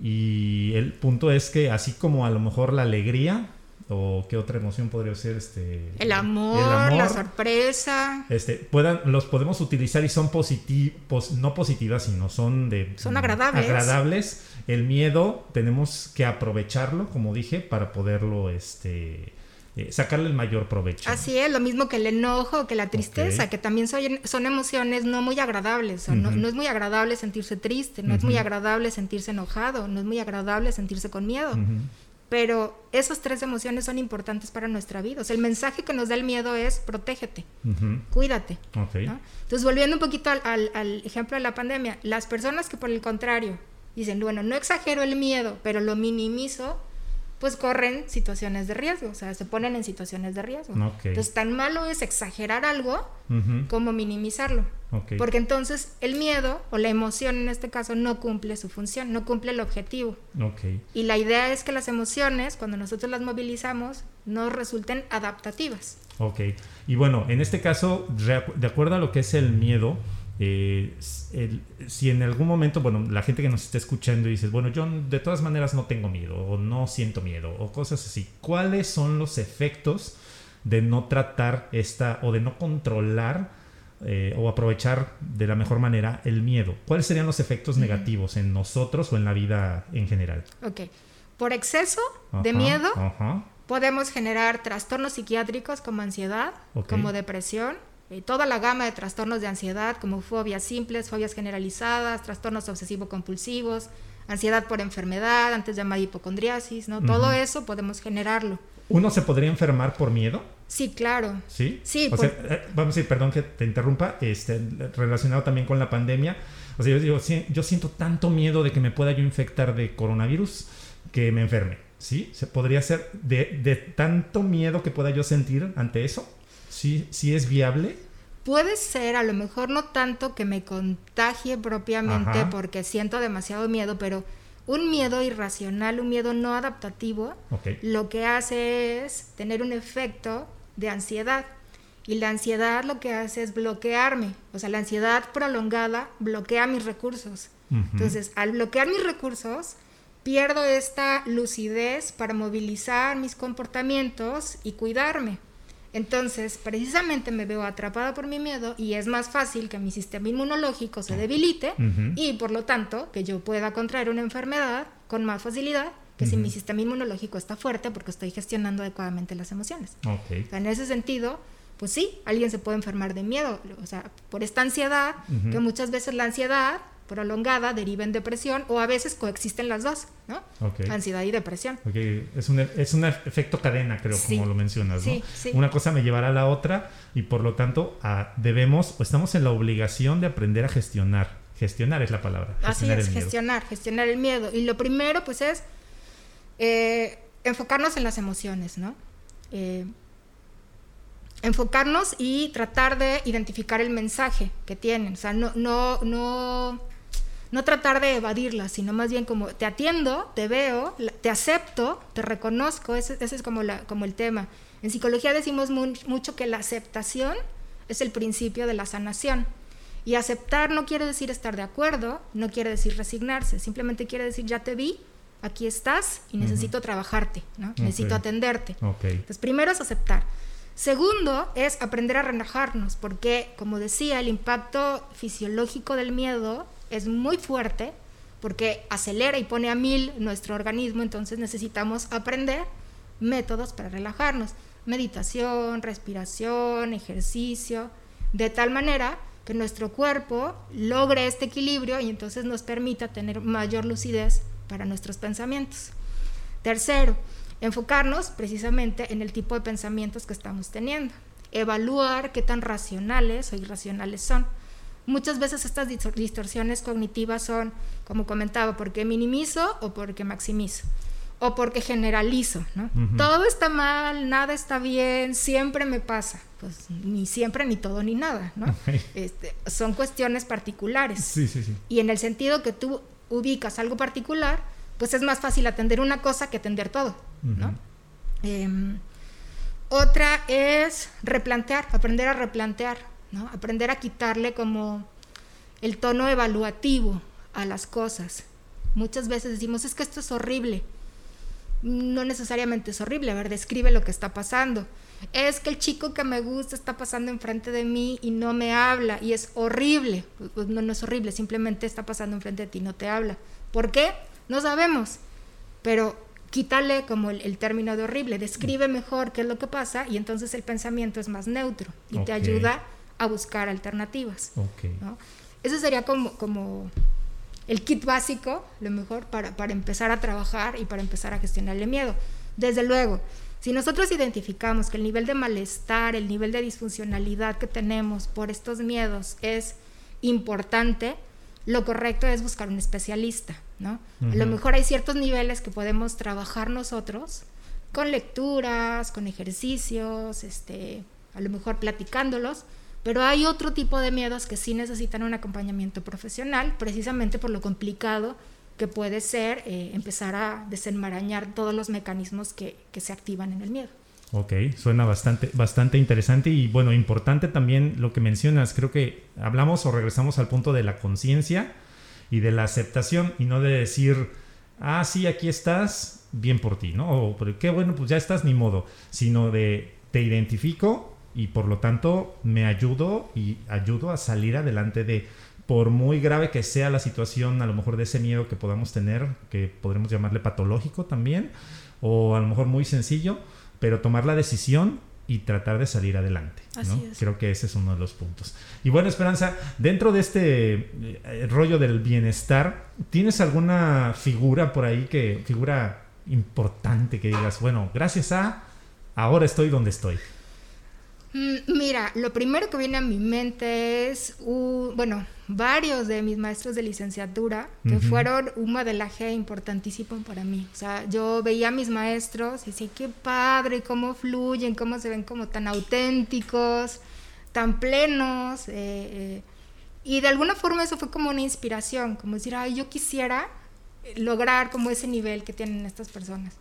y el punto es que así como a lo mejor la alegría o qué otra emoción podría ser este el amor, la sorpresa. Este puedan los podemos utilizar y son positivos no positivas sino son de son agradables. agradables. El miedo tenemos que aprovecharlo como dije para poderlo este eh, sacarle el mayor provecho. Así es, lo mismo que el enojo, que la tristeza, que también son, son emociones no muy agradables. no, es muy agradable sentirse triste, no es muy agradable sentirse enojado, no es muy agradable sentirse con miedo. Pero esas tres emociones son importantes para nuestra vida. O sea, el mensaje que nos da el miedo es protégete, cuídate. Entonces, volviendo un poquito al, al, ejemplo de la pandemia, las personas que por el contrario dicen, bueno, no exagero el miedo, pero lo minimizo, pues corren situaciones de riesgo, o sea, se ponen en situaciones de riesgo. Entonces, tan malo es exagerar algo como minimizarlo. Porque entonces el miedo o la emoción en este caso no cumple su función, no cumple el objetivo. Y la idea es que las emociones, cuando nosotros las movilizamos, nos resulten adaptativas. Ok. Y bueno, en este caso, de acuerdo a lo que es el miedo, eh, si en algún momento, bueno, la gente que nos está escuchando dice, bueno, yo de todas maneras no tengo miedo o no siento miedo o cosas así, ¿cuáles son los efectos de no tratar esta o de no controlar eh, o aprovechar de la mejor manera el miedo? ¿Cuáles serían los efectos negativos en nosotros o en la vida en general? Ok, por exceso de miedo podemos generar trastornos psiquiátricos como ansiedad, como depresión, eh, toda la gama de trastornos de ansiedad, como fobias simples, fobias generalizadas, trastornos obsesivo-compulsivos, ansiedad por enfermedad, antes llamada hipocondriasis, ¿no? Todo eso podemos generarlo. ¿Uno se podría enfermar por miedo? Sí, claro. ¿Sí? Sí. Eh, vamos a decir, perdón que te interrumpa, este, relacionado también con la pandemia. O sea, yo, yo siento tanto miedo de que me pueda yo infectar de coronavirus que me enferme. ¿Sí? ¿Se podría ser de, de tanto miedo que pueda yo sentir ante eso? ¿Sí, sí es viable? Puede ser, a lo mejor no tanto que me contagie propiamente porque siento demasiado miedo, pero un miedo irracional, un miedo no adaptativo, lo que hace es tener un efecto de ansiedad. Y la ansiedad lo que hace es bloquearme. O sea, la ansiedad prolongada bloquea mis recursos. Entonces, al bloquear mis recursos, pierdo esta lucidez para movilizar mis comportamientos y cuidarme. Entonces, precisamente me veo atrapada por mi miedo y es más fácil que mi sistema inmunológico se debilite y por lo tanto que yo pueda contraer una enfermedad con más facilidad que si mi sistema inmunológico está fuerte porque estoy gestionando adecuadamente las emociones. en ese sentido, pues sí, alguien se puede enfermar de miedo, o sea, por esta ansiedad, que muchas veces la ansiedad prolongada deriva en depresión o a veces coexisten las dos, ¿no? Ansiedad y depresión. Es, un, es un efecto cadena, creo, como lo mencionas, ¿no? Una cosa me llevará a la otra y por lo tanto debemos o estamos en la obligación de aprender a gestionar. Gestionar es la palabra. Así es, gestionar, gestionar el miedo. Y lo primero pues es eh, enfocarnos en las emociones, ¿no? Eh, enfocarnos y tratar de identificar el mensaje que tienen. O sea, no, no, no no tratar de evadirlas, sino más bien como te atiendo, te veo, te acepto, te reconozco, ese, es como, la, como el tema. En psicología decimos mucho que la aceptación es el principio de la sanación. Y aceptar no quiere decir estar de acuerdo, no quiere decir resignarse, simplemente quiere decir ya te vi, aquí estás y necesito trabajarte, ¿no? necesito atenderte. Entonces, primero es aceptar. Segundo es aprender a relajarnos, porque, como decía, el impacto fisiológico del miedo es muy fuerte, porque acelera y pone a mil nuestro organismo, entonces necesitamos aprender métodos para relajarnos. Meditación, respiración, ejercicio, de tal manera que nuestro cuerpo logre este equilibrio y entonces nos permita tener mayor lucidez para nuestros pensamientos. Tercero, enfocarnos precisamente en el tipo de pensamientos que estamos teniendo, evaluar qué tan racionales o irracionales son. Muchas veces estas distorsiones cognitivas son, como comentaba, porque minimizo o porque maximizo o porque generalizo, ¿no? Todo está mal, nada está bien, siempre me pasa. Pues ni siempre, ni todo, ni nada, ¿no? Este, son cuestiones particulares. Sí, sí, sí. Y en el sentido que tú ubicas algo particular, pues es más fácil atender una cosa que atender todo, ¿no? Em, otra es replantear, aprender a replantear, ¿no? Aprender a quitarle como el tono evaluativo a las cosas. Muchas veces decimos, es que esto es horrible no necesariamente es horrible, a ver, describe lo que está pasando. Es que el chico que me gusta está pasando enfrente de mí y no me habla y es horrible. Pues, pues no, no es horrible, simplemente está pasando enfrente de ti y no te habla. ¿Por qué? No sabemos. Pero quítale como el, término de horrible, describe mejor qué es lo que pasa y entonces el pensamiento es más neutro y te ayuda a buscar alternativas. Eso sería como, como el kit básico, lo mejor, para, para empezar a trabajar y para empezar a gestionar el miedo. Desde luego, si nosotros identificamos que el nivel de malestar, el nivel de disfuncionalidad que tenemos por estos miedos es importante, lo correcto es buscar un especialista, ¿no? A lo mejor hay ciertos niveles que podemos trabajar nosotros con lecturas, con ejercicios, este, a lo mejor platicándolos, pero hay otro tipo de miedos que sí necesitan un acompañamiento profesional, precisamente por lo complicado que puede ser eh, empezar a desenmarañar todos los mecanismos que, se activan en el miedo. Ok, suena bastante, bastante interesante y bueno, importante también lo que mencionas. Creo que hablamos o regresamos al punto de la conciencia y de la aceptación y no de decir, ah, sí, aquí estás, bien por ti, ¿no? O qué bueno, pues ya estás, ni modo, sino de te identifico, y por lo tanto me ayudo y ayudo a salir adelante de por muy grave que sea la situación, a lo mejor de ese miedo que podamos tener, que podremos llamarle patológico también, o a lo mejor muy sencillo, pero tomar la decisión y tratar de salir adelante. Creo que ese es uno de los puntos. Y bueno, Esperanza, dentro de este eh, rollo del bienestar, ¿tienes alguna figura por ahí que, figura importante que digas, bueno, gracias a, ahora estoy donde estoy? Mm, mira, lo primero que viene a mi mente es, bueno, varios de mis maestros de licenciatura que fueron un modelaje importantísimo para mí. O sea, yo veía a mis maestros y decía, qué padre, cómo fluyen, cómo se ven como tan auténticos, tan plenos. Eh, eh, y de alguna forma eso fue como una inspiración, como decir, ay, yo quisiera lograr como ese nivel que tienen estas personas.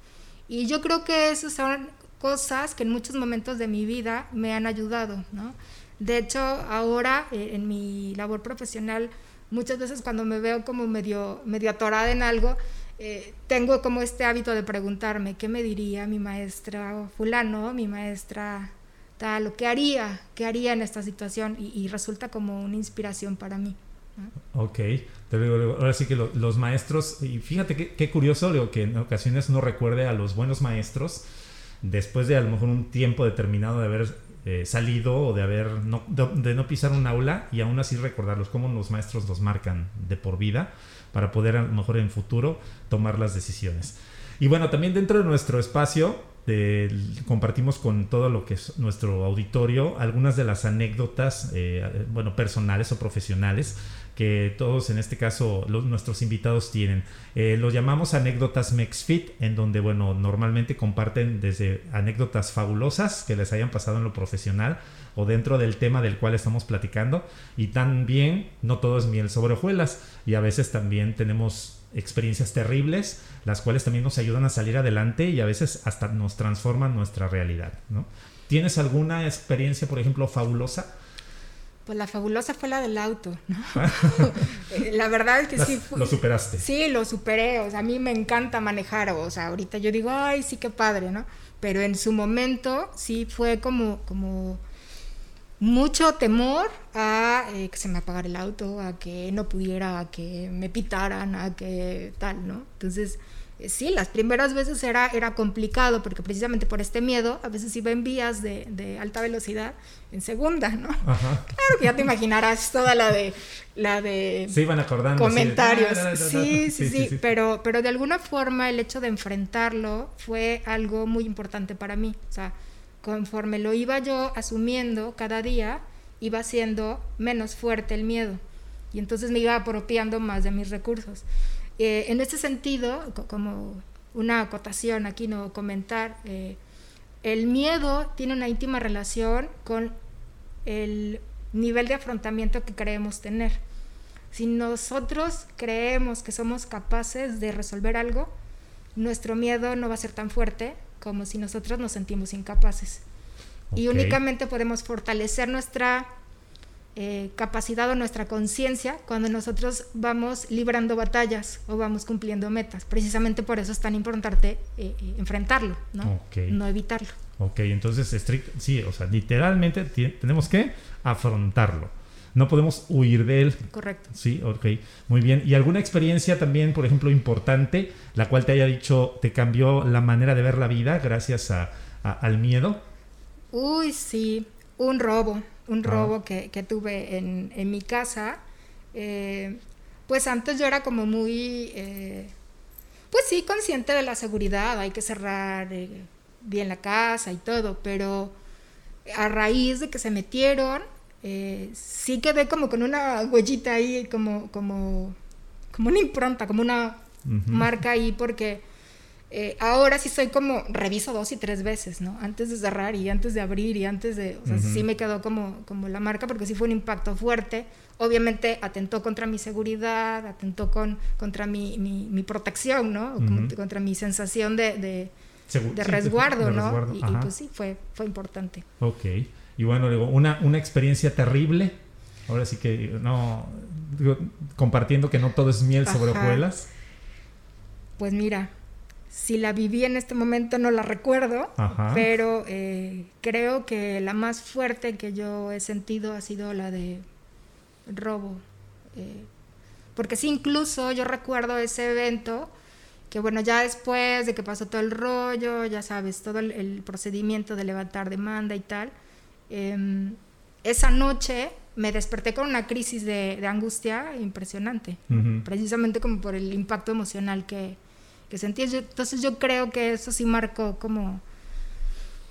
Y yo creo que esos son cosas que en muchos momentos de mi vida me han ayudado, ¿no? De hecho, ahora eh, en mi labor profesional, muchas veces cuando me veo como medio, medio atorada en algo, eh, tengo como este hábito de preguntarme, ¿qué me diría mi maestra fulano, mi maestra tal, o qué haría, qué haría en esta situación? Y, resulta como una inspiración para mí. Ok, te digo, ahora sí que los maestros, y fíjate qué, curioso, digo, que en ocasiones uno recuerde a los buenos maestros, después de a lo mejor un tiempo determinado de haber eh, salido o de haber no, de, no pisar un aula y aún así recordarlos, cómo los maestros los marcan de por vida para poder a lo mejor en futuro tomar las decisiones. Y bueno, también dentro de nuestro espacio compartimos con todo lo que es nuestro auditorio algunas de las anécdotas, eh, bueno, personales o profesionales que todos en este caso nuestros invitados tienen. Eh, los llamamos anécdotas MexFit, en donde, bueno, normalmente comparten desde anécdotas fabulosas que les hayan pasado en lo profesional o dentro del tema del cual estamos platicando. Y también, no todo es miel sobre hojuelas, y a veces también tenemos experiencias terribles, las cuales también nos ayudan a salir adelante y a veces hasta nos transforman nuestra realidad, ¿no? ¿Tienes alguna experiencia, por ejemplo, fabulosa? Pues la fabulosa fue la del auto, ¿no? la verdad es que sí. lo superaste. Sí, lo superé. O sea, a mí me encanta manejar. O sea, ahorita yo digo, ay, sí, qué padre, ¿no? Pero en su momento sí fue como, como mucho temor a eh, que se me apagara el auto, a que no pudiera, a que me pitaran, a que tal, ¿no? Entonces, eh, sí, las primeras veces era, era complicado porque precisamente por este miedo a veces iba en vías de, de alta velocidad en segunda, ¿no? Claro que ya te imaginarás toda la de la de Se iban acordando comentarios. Sí, sí, sí, pero pero de alguna forma el hecho de enfrentarlo fue algo muy importante para mí, o sea, conforme lo iba yo asumiendo cada día, iba siendo menos fuerte el miedo y entonces me iba apropiando más de mis recursos. Eh, en este sentido, como una acotación aquí, no comentar, eh, el miedo tiene una íntima relación con el nivel de afrontamiento que creemos tener. Si nosotros creemos que somos capaces de resolver algo, nuestro miedo no va a ser tan fuerte como si nosotros nos sentimos incapaces. Y únicamente podemos fortalecer nuestra eh, capacidad o nuestra conciencia cuando nosotros vamos librando batallas o vamos cumpliendo metas. Precisamente por eso es tan importante eh, eh, enfrentarlo, ¿no? no evitarlo. Ok, entonces, sí, o sea, literalmente tenemos que afrontarlo. No podemos huir de él. Correcto. Sí, ok, muy bien. ¿Y alguna experiencia también, por ejemplo, importante, la cual te haya dicho, te cambió la manera de ver la vida gracias al miedo? Uy, sí, un robo un robo que, tuve en, mi casa. Eh, pues antes yo era como muy, eh, pues sí, consciente de la seguridad, hay que cerrar eh, bien la casa y todo, pero a raíz de que se metieron, sí quedé como con una huellita ahí, como, como, como una impronta, como una marca ahí, porque eh, ahora sí soy como, reviso dos y tres veces, ¿no? Antes de cerrar y antes de abrir y antes de, o sea, sí me quedó como, como la marca porque sí fue un impacto fuerte. Obviamente atentó contra mi seguridad, atentó con, contra mi, mi, protección, ¿no? contra mi sensación de, de, resguardo, ¿no? Y, pues sí, fue, fue importante. Ok. Y bueno, digo, una, una experiencia terrible. Ahora sí que, no, compartiendo que no todo es miel sobre hojuelas. Pues mira, si la viví en este momento no la recuerdo, pero eh, creo que la más fuerte que yo he sentido ha sido la de robo. Eh, porque sí, incluso yo recuerdo ese evento, que bueno, ya después de que pasó todo el rollo, ya sabes, todo el, procedimiento de levantar demanda y tal, em, esa noche me desperté con una crisis de, angustia impresionante, precisamente como por el impacto emocional que, que sentí. Entonces yo creo que eso sí marcó como,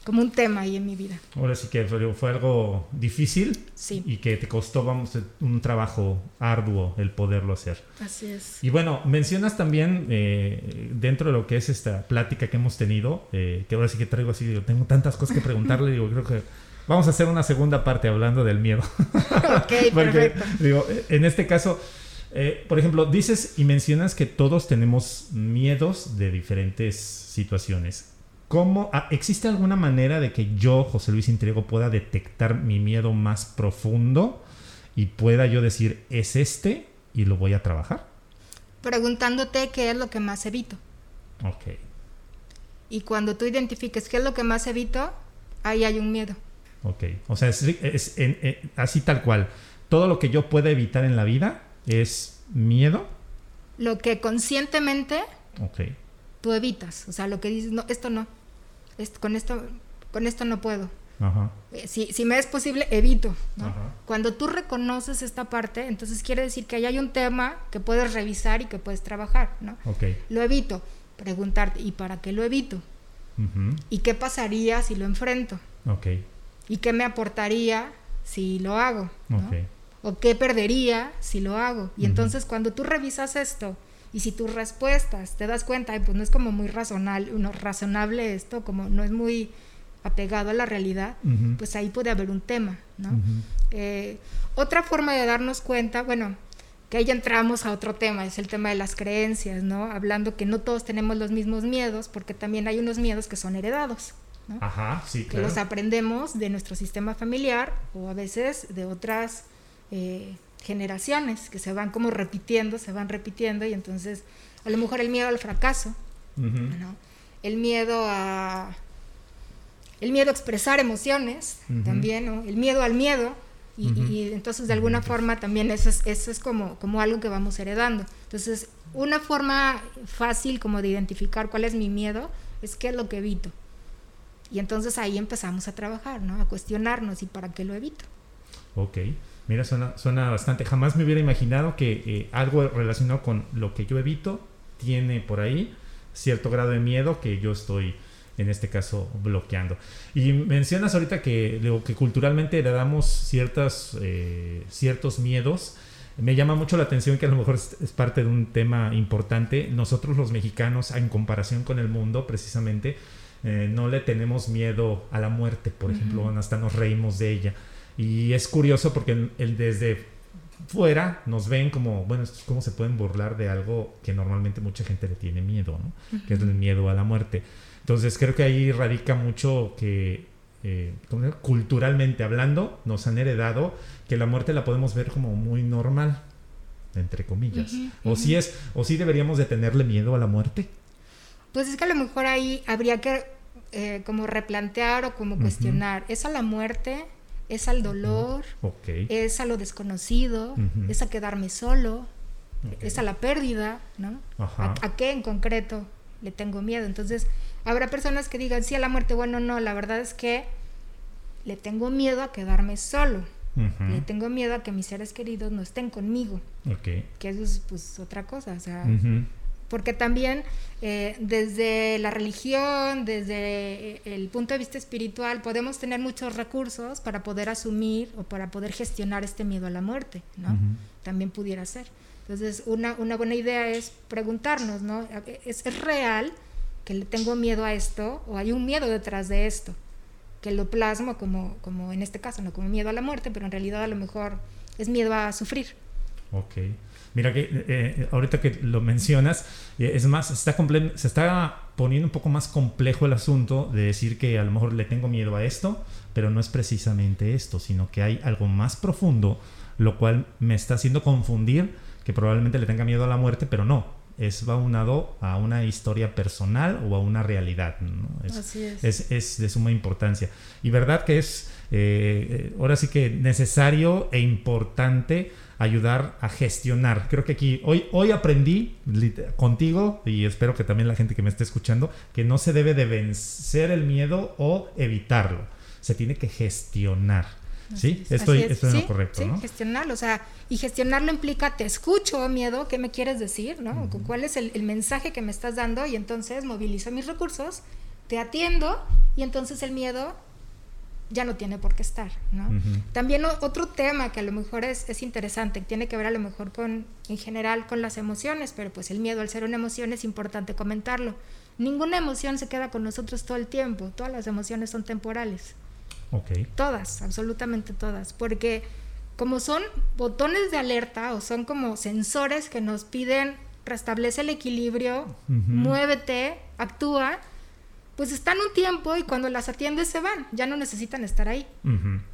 como un tema ahí en mi vida. Ahora sí que fue, algo difícil y que te costó, vamos, un trabajo arduo el poderlo hacer. Así es. Y bueno, mencionas también eh, dentro de lo que es esta plática que hemos tenido, eh, que ahora sí que traigo así, digo, tengo tantas cosas que preguntarle, digo, creo que vamos a hacer una segunda parte hablando del miedo. ok, perfecto. Digo, en este caso eh, por ejemplo, dices y mencionas que todos tenemos miedos de diferentes situaciones. ¿Cómo, ah, ¿Existe alguna manera de que yo, José Luis Intriego, pueda detectar mi miedo más profundo y pueda yo decir, es este y lo voy a trabajar? Preguntándote qué es lo que más evito. Ok. Y cuando tú identifiques qué es lo que más evito, ahí hay un miedo. Ok. O sea, es, así tal cual. Todo lo que yo pueda evitar en la vida, es miedo. Lo que conscientemente tú evitas. O sea, lo que dices, no, esto no. con, esto, con esto no puedo. Eh, si, me es posible, evito. Cuando tú reconoces esta parte, entonces quiere decir que ahí hay un tema que puedes revisar y que puedes trabajar. ¿no? Lo evito. Preguntarte, ¿y para qué lo evito? ¿Y qué pasaría si lo enfrento? ¿Y qué me aportaría si lo hago? ¿O qué perdería si lo hago? Y entonces cuando tú revisas esto y si tus respuestas te das cuenta, pues no es como muy razonable, no, razonable esto, como no es muy apegado a la realidad, pues ahí puede haber un tema, ¿no? Eh, otra forma de darnos cuenta, bueno, que ahí entramos a otro tema, es el tema de las creencias, ¿no? Hablando que no todos tenemos los mismos miedos, porque también hay unos miedos que son heredados, ¿no? Ajá, sí, claro. Que los aprendemos de nuestro sistema familiar o a veces de otras eh, generaciones que se van como repitiendo, se van repitiendo y entonces a lo mejor el miedo al fracaso, ¿no? El miedo a el miedo a expresar emociones también, ¿no? El miedo al miedo. Y, entonces de alguna forma también eso es, eso es como, como algo que vamos heredando. Entonces, una forma fácil como de identificar cuál es mi miedo es qué es lo que evito. Y entonces ahí empezamos a trabajar, ¿no? A cuestionarnos y para qué lo evito. Ok. Mira, suena, suena bastante. Jamás me hubiera imaginado que eh, algo relacionado con lo que yo evito tiene por ahí cierto grado de miedo que yo estoy en este caso bloqueando. Y mencionas ahorita que, que culturalmente le damos ciertas, eh, ciertos miedos. Me llama mucho la atención que a lo mejor es, parte de un tema importante. Nosotros los mexicanos, en comparación con el mundo, precisamente, eh, no le tenemos miedo a la muerte, por ejemplo, hasta nos reímos de ella. Y es curioso porque el, desde fuera nos ven como, bueno, ¿cómo se pueden burlar de algo que normalmente mucha gente le tiene miedo, ¿no? Que es el miedo a la muerte. Entonces creo que ahí radica mucho que eh, culturalmente hablando nos han heredado que la muerte la podemos ver como muy normal, entre comillas. O si es, o si deberíamos de tenerle miedo a la muerte. Pues es que a lo mejor ahí habría que eh, como replantear o como cuestionar. ¿Es a la muerte? ¿Es al dolor? ¿Es a lo desconocido? ¿Es a quedarme solo? ¿Es a la pérdida? ¿no? ¿A, ¿A, qué en concreto le tengo miedo? Entonces, Habrá personas que digan, sí a la muerte, bueno, no, la verdad es que le tengo miedo a quedarme solo. Le tengo miedo a que mis seres queridos no estén conmigo. Que eso es pues otra cosa, o sea, porque también eh, desde la religión, desde eh, el punto de vista espiritual, podemos tener muchos recursos para poder asumir o para poder gestionar este miedo a la muerte, ¿no? También pudiera ser. Entonces, una, una buena idea es preguntarnos, ¿no? ¿Es, es real? que le tengo miedo a esto o hay un miedo detrás de esto, que lo plasmo como, como en este caso, no como miedo a la muerte, pero en realidad a lo mejor es miedo a sufrir. Ok. Mira que eh, eh, ahorita que lo mencionas, eh, es más, se está, se está poniendo un poco más complejo el asunto de decir que a lo mejor le tengo miedo a esto, pero no es precisamente esto, sino que hay algo más profundo, lo cual me está haciendo confundir que probablemente le tenga miedo a la muerte, pero no, es va unado a una historia personal o a una realidad. Es, Así es. es, de suma importancia. Y verdad que es eh, eh, ahora sí que necesario e importante ayudar a gestionar. Creo que aquí hoy, hoy aprendí contigo y espero que también la gente que me esté escuchando que no se debe de vencer el miedo o evitarlo. Se tiene que gestionar. Sí, estoy, estoy en lo correcto, sí, gestionarlo, o sea, y gestionarlo implica te escucho, miedo, ¿qué me quieres decir? ¿no? ¿Cuál es el, mensaje que me estás dando? Y entonces movilizo mis recursos, te atiendo y entonces el miedo ya no tiene por qué estar, ¿no? También otro tema que a lo mejor es, es, interesante, tiene que ver a lo mejor con, en general, con las emociones, pero pues el miedo al ser una emoción es importante comentarlo. Ninguna emoción se queda con nosotros todo el tiempo, todas las emociones son temporales. Todas, absolutamente todas, porque como son botones de alerta o son como sensores que nos piden restablece el equilibrio, muévete, actúa, pues están un tiempo y cuando las atiendes se van, ya no necesitan estar ahí.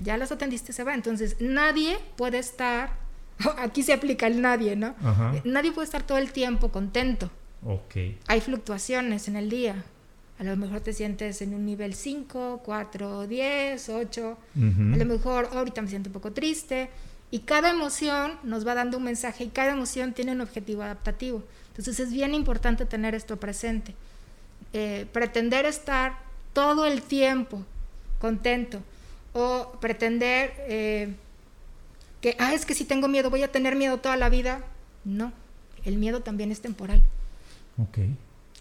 Ya las atendiste, se van. Entonces nadie puede estar, aquí se aplica el nadie, ¿no? Nadie puede estar todo el tiempo contento. Hay fluctuaciones en el día. A lo mejor te sientes en un nivel 5, 4, 10, 8. A lo mejor ahorita me siento un poco triste. Y cada emoción nos va dando un mensaje y cada emoción tiene un objetivo adaptativo. Entonces es bien importante tener esto presente. Eh, pretender estar todo el tiempo contento o pretender eh, que, ah, es que si tengo miedo voy a tener miedo toda la vida. No, el miedo también es temporal. Ok.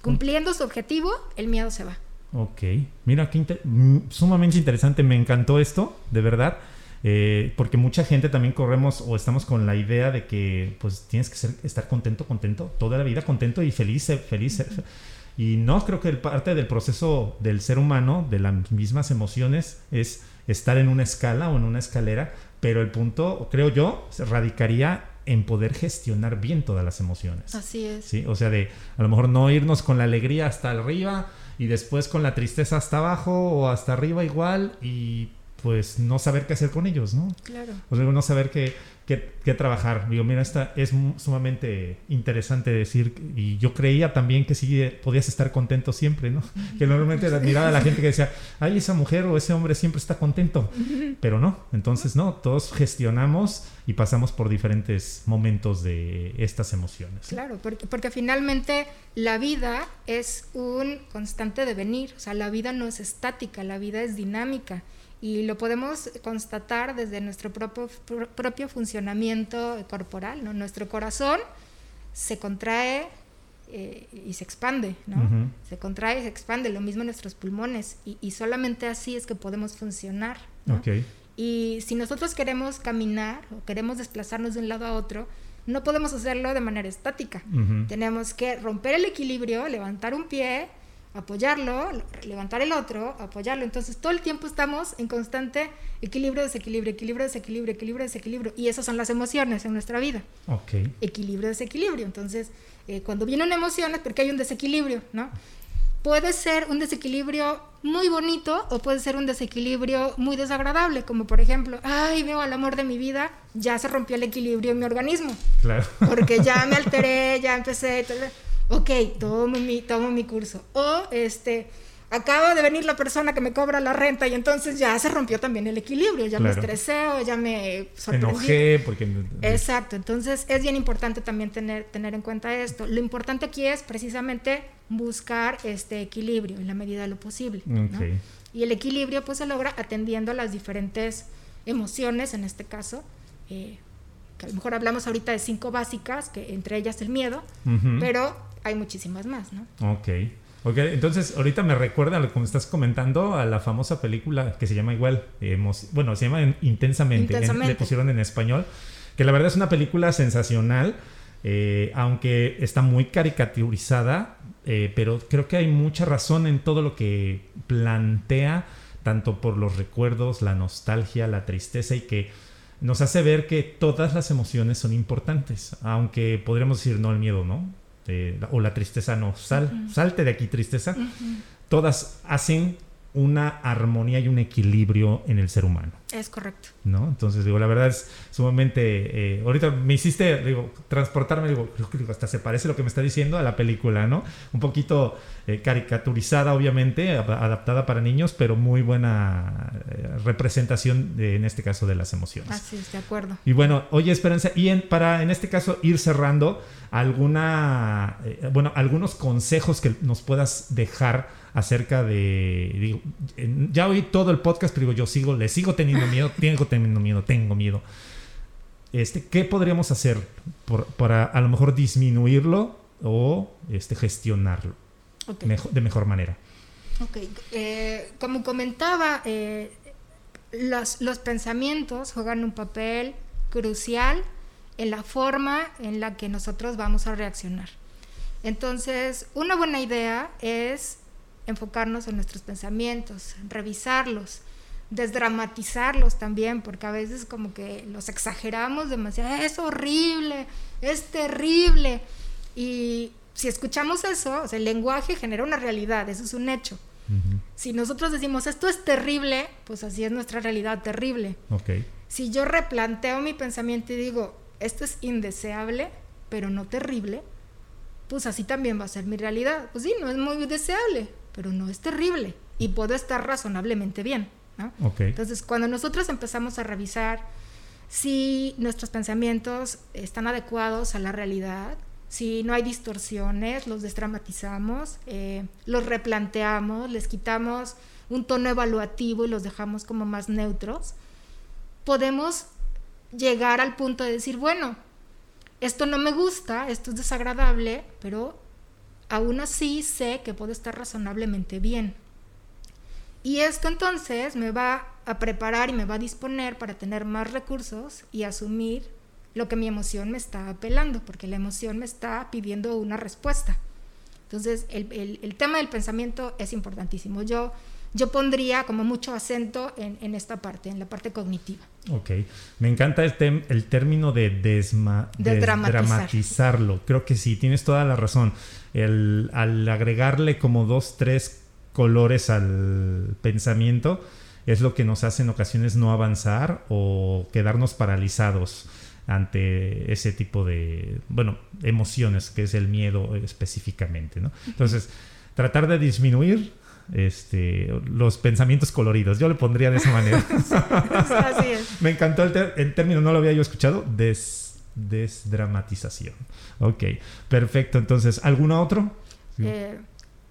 Cumpliendo su objetivo, el miedo se va. Ok, mira, qué mm, sumamente interesante, me encantó esto, de verdad. Eh, porque mucha gente también corremos o estamos con la idea de que pues tienes que ser, estar contento, contento, toda la vida contento y feliz, feliz. Y no, creo que parte del proceso del ser humano, de las mismas emociones, es estar en una escala o en una escalera, pero el punto, creo yo, radicaría en poder gestionar bien todas las emociones. Así es. ¿sí? O sea, de a lo mejor no irnos con la alegría hasta arriba y después con la tristeza hasta abajo o hasta arriba igual y pues no saber qué hacer con ellos, ¿no? Claro. O sea, no saber qué, qué, trabajar. Digo, mira, esta es sumamente interesante decir, y yo creía también que sí eh, podías estar contento siempre, ¿no? Que normalmente admiraba a la gente que decía, ay, esa mujer o ese hombre siempre está contento, pero no, entonces no, todos gestionamos y pasamos por diferentes momentos de estas emociones. Claro, porque, porque finalmente la vida es un constante devenir, o sea, la vida no es estática, la vida es dinámica y lo podemos constatar desde nuestro propio, propio funcionamiento corporal, ¿no? Nuestro corazón se contrae eh, y se expande, ¿no? Se contrae y se expande, lo mismo nuestros pulmones, y, solamente así es que podemos funcionar. Y si nosotros queremos caminar o queremos desplazarnos de un lado a otro, no podemos hacerlo de manera estática. Tenemos que romper el equilibrio, levantar un pie, apoyarlo, levantar el otro, apoyarlo. Entonces todo el tiempo estamos en constante equilibrio, desequilibrio, equilibrio, desequilibrio, equilibrio, desequilibrio. Y esas son las emociones en nuestra vida. Ok. Equilibrio, desequilibrio. Entonces, eh, cuando viene una emoción es porque hay un desequilibrio, ¿no? Puede ser un desequilibrio muy bonito o puede ser un desequilibrio muy desagradable, como por ejemplo, ay, veo al amor de mi vida, ya se rompió el equilibrio en mi organismo. Claro. Porque ya me alteré, ya empecé ok, tomo mi, tomo mi curso. O este, acaba de venir la persona que me cobra la renta y entonces ya se rompió también el equilibrio, ya me estresé o ya me sorprendí. Enojé porque... Exacto, entonces es bien importante también tener, tener en cuenta esto. Lo importante aquí es precisamente buscar este equilibrio en la medida de lo posible. Y el equilibrio pues se logra atendiendo a las diferentes emociones, en este caso, eh, que a lo mejor hablamos ahorita de cinco básicas, que entre ellas el miedo, pero hay muchísimas más, ¿no? Ok. Ok, entonces ahorita me recuerda, como estás comentando, a la famosa película que se llama igual, bueno, se llama Intensamente, le pusieron en español, que la verdad es una película sensacional, eh, aunque está muy caricaturizada, eh, pero creo que hay mucha razón en todo lo que plantea, tanto por los recuerdos, la nostalgia, la tristeza y que nos hace ver que todas las emociones son importantes, aunque podríamos decir no el miedo, ¿no? Este, o la tristeza no, sal, salte de aquí tristeza, todas hacen una armonía y un equilibrio en el ser humano. Es correcto. ¿No? Entonces, digo, la verdad es sumamente. Eh, ahorita me hiciste, digo, transportarme, digo, hasta se parece lo que me está diciendo a la película, ¿no? Un poquito eh, caricaturizada, obviamente, adaptada para niños, pero muy buena eh, representación, en este caso, de las emociones. Así es, de acuerdo. Y bueno, oye, Esperanza, y en, para en este caso ir cerrando, alguna, bueno, algunos consejos que nos puedas dejar acerca de. Digo, ya oí todo el podcast, pero digo, yo sigo, le sigo teniendo miedo, tengo teniendo miedo, tengo miedo. Este, ¿Qué podríamos hacer para a lo mejor disminuirlo o este, gestionarlo de mejor manera? Ok, eh, como comentaba, eh, los, los pensamientos juegan un papel crucial en la forma en la que nosotros vamos a reaccionar. Entonces, una buena idea es enfocarnos en nuestros pensamientos, revisarlos, desdramatizarlos también, porque a veces como que los exageramos demasiado, es horrible, es terrible. Y si escuchamos eso, el lenguaje genera una realidad, eso es un hecho. Si nosotros decimos esto es terrible, pues así es nuestra realidad terrible. Si yo replanteo mi pensamiento y digo esto es indeseable, pero no terrible, pues así también va a ser mi realidad. Pues sí, no es muy deseable, pero no es terrible y puedo estar razonablemente bien. ¿no? Entonces, cuando nosotros empezamos a revisar si nuestros pensamientos están adecuados a la realidad, si no hay distorsiones, los desdramatizamos, eh, los replanteamos, les quitamos un tono evaluativo y los dejamos como más neutros, podemos llegar al punto de decir, bueno, esto no me gusta, esto es desagradable, pero aún así sé que puedo estar razonablemente bien. Y esto entonces me va a preparar y me va a disponer para tener más recursos y asumir lo que mi emoción me está apelando, porque la emoción me está pidiendo una respuesta. Entonces, el, el, tema del pensamiento es importantísimo. Yo, yo pondría como mucho acento en, en esta parte, en la parte cognitiva. Ok, me encanta el, el término de desma desdramatizarlo. Creo que sí, tienes toda la razón. El, al agregarle como dos, tres colores al pensamiento es lo que nos hace en ocasiones no avanzar o quedarnos paralizados ante ese tipo de, bueno, emociones, que es el miedo específicamente, ¿no? Entonces, tratar de disminuir este, los pensamientos coloridos. Yo le pondría de esa manera. Así es. Me encantó el, término, no lo había yo escuchado, des, desdramatización. Ok, perfecto. Entonces, ¿alguno otro? Eh,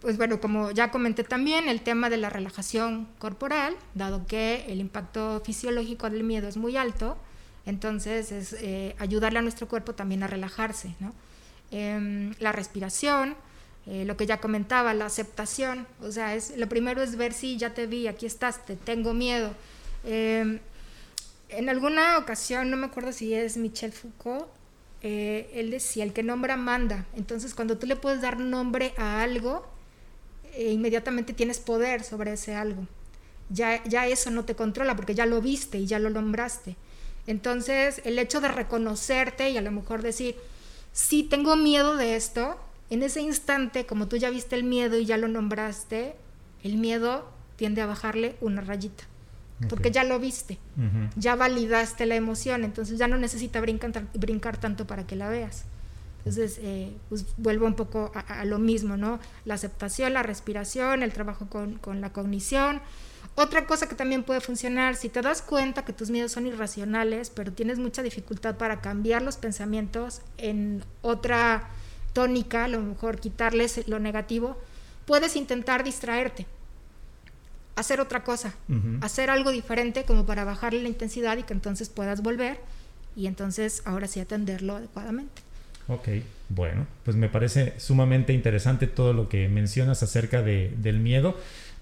pues bueno, como ya comenté también, el tema de la relajación corporal, dado que el impacto fisiológico del miedo es muy alto, entonces es eh, ayudarle a nuestro cuerpo también a relajarse. ¿no? Em, la respiración, eh, lo que ya comentaba, la aceptación, o sea, es, lo primero es ver si ya te vi, aquí estás, te tengo miedo. Em, en alguna ocasión, no me acuerdo si es Michel Foucault, eh, él decía, el que nombra manda. Entonces, cuando tú le puedes dar nombre a algo, inmediatamente tienes poder sobre ese algo. Ya, ya eso no te controla porque ya lo viste y ya lo nombraste. Entonces, el hecho de reconocerte y a lo mejor decir, sí tengo miedo de esto, en ese instante, como tú ya viste el miedo y ya lo nombraste, el miedo tiende a bajarle una rayita. Porque ya lo viste, ya validaste la emoción, entonces ya no necesita brincar, brincar tanto para que la veas. Entonces, eh, pues vuelvo un poco a, lo mismo, ¿no? La aceptación, la respiración, el trabajo con, con la cognición, otra cosa que también puede funcionar, si te das cuenta que tus miedos son irracionales, pero tienes mucha dificultad para cambiar los pensamientos en otra tónica, a lo mejor quitarles lo negativo, puedes intentar distraerte, hacer otra cosa, hacer algo diferente como para bajarle la intensidad y que entonces puedas volver y entonces ahora sí atenderlo adecuadamente. Ok, bueno, pues me parece sumamente interesante todo lo que mencionas acerca de, del miedo.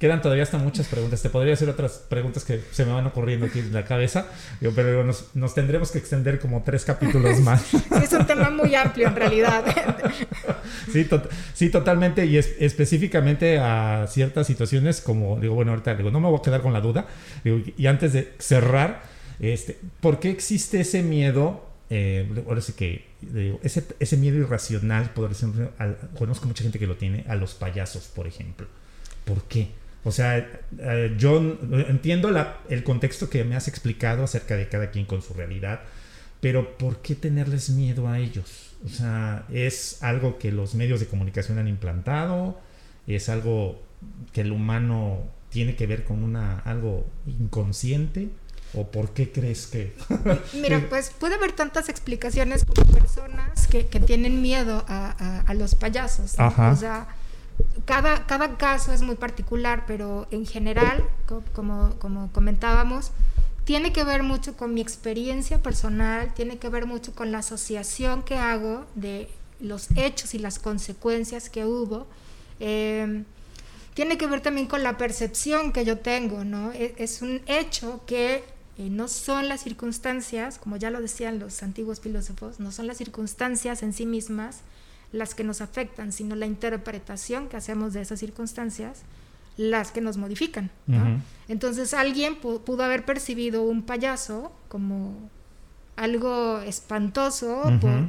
Quedan todavía hasta muchas preguntas. Te podría hacer otras preguntas que se me van ocurriendo aquí en la cabeza, pero nos, tendremos que extender como tres capítulos más. Sí, es un tema muy amplio en realidad. Sí, sí totalmente. Y es, específicamente a ciertas situaciones, como digo, bueno, ahorita digo, no me voy a quedar con la duda. y antes de cerrar, este, ¿por qué existe ese miedo? Eh, ahora sí que ese, ese miedo irracional, por ejemplo, conozco mucha gente que lo tiene, a los payasos, por ejemplo. ¿Por qué? O sea, eh, yo entiendo el contexto que me has explicado acerca de cada quien con su realidad, pero ¿por qué tenerles miedo a ellos? O sea, ¿es algo que los medios de comunicación han implantado? ¿Es algo que el humano tiene que ver con una, algo inconsciente? ¿O por qué crees que...? Mira, pues puede haber tantas explicaciones como personas que, tienen miedo a, los payasos. O sea, cada, cada caso es muy particular, pero en general, como, como comentábamos, tiene que ver mucho con mi experiencia personal, tiene que ver mucho con la asociación que hago de los hechos y las consecuencias que hubo. Em, tiene que ver también con la percepción que yo tengo, ¿no? E, es, un hecho que eh, no son las circunstancias, como ya lo decían los antiguos filósofos, no son las circunstancias en sí mismas, las que nos afectan, sino la interpretación que hacemos de esas circunstancias, las que nos modifican. Entonces alguien pudo haber percibido un payaso como algo espantoso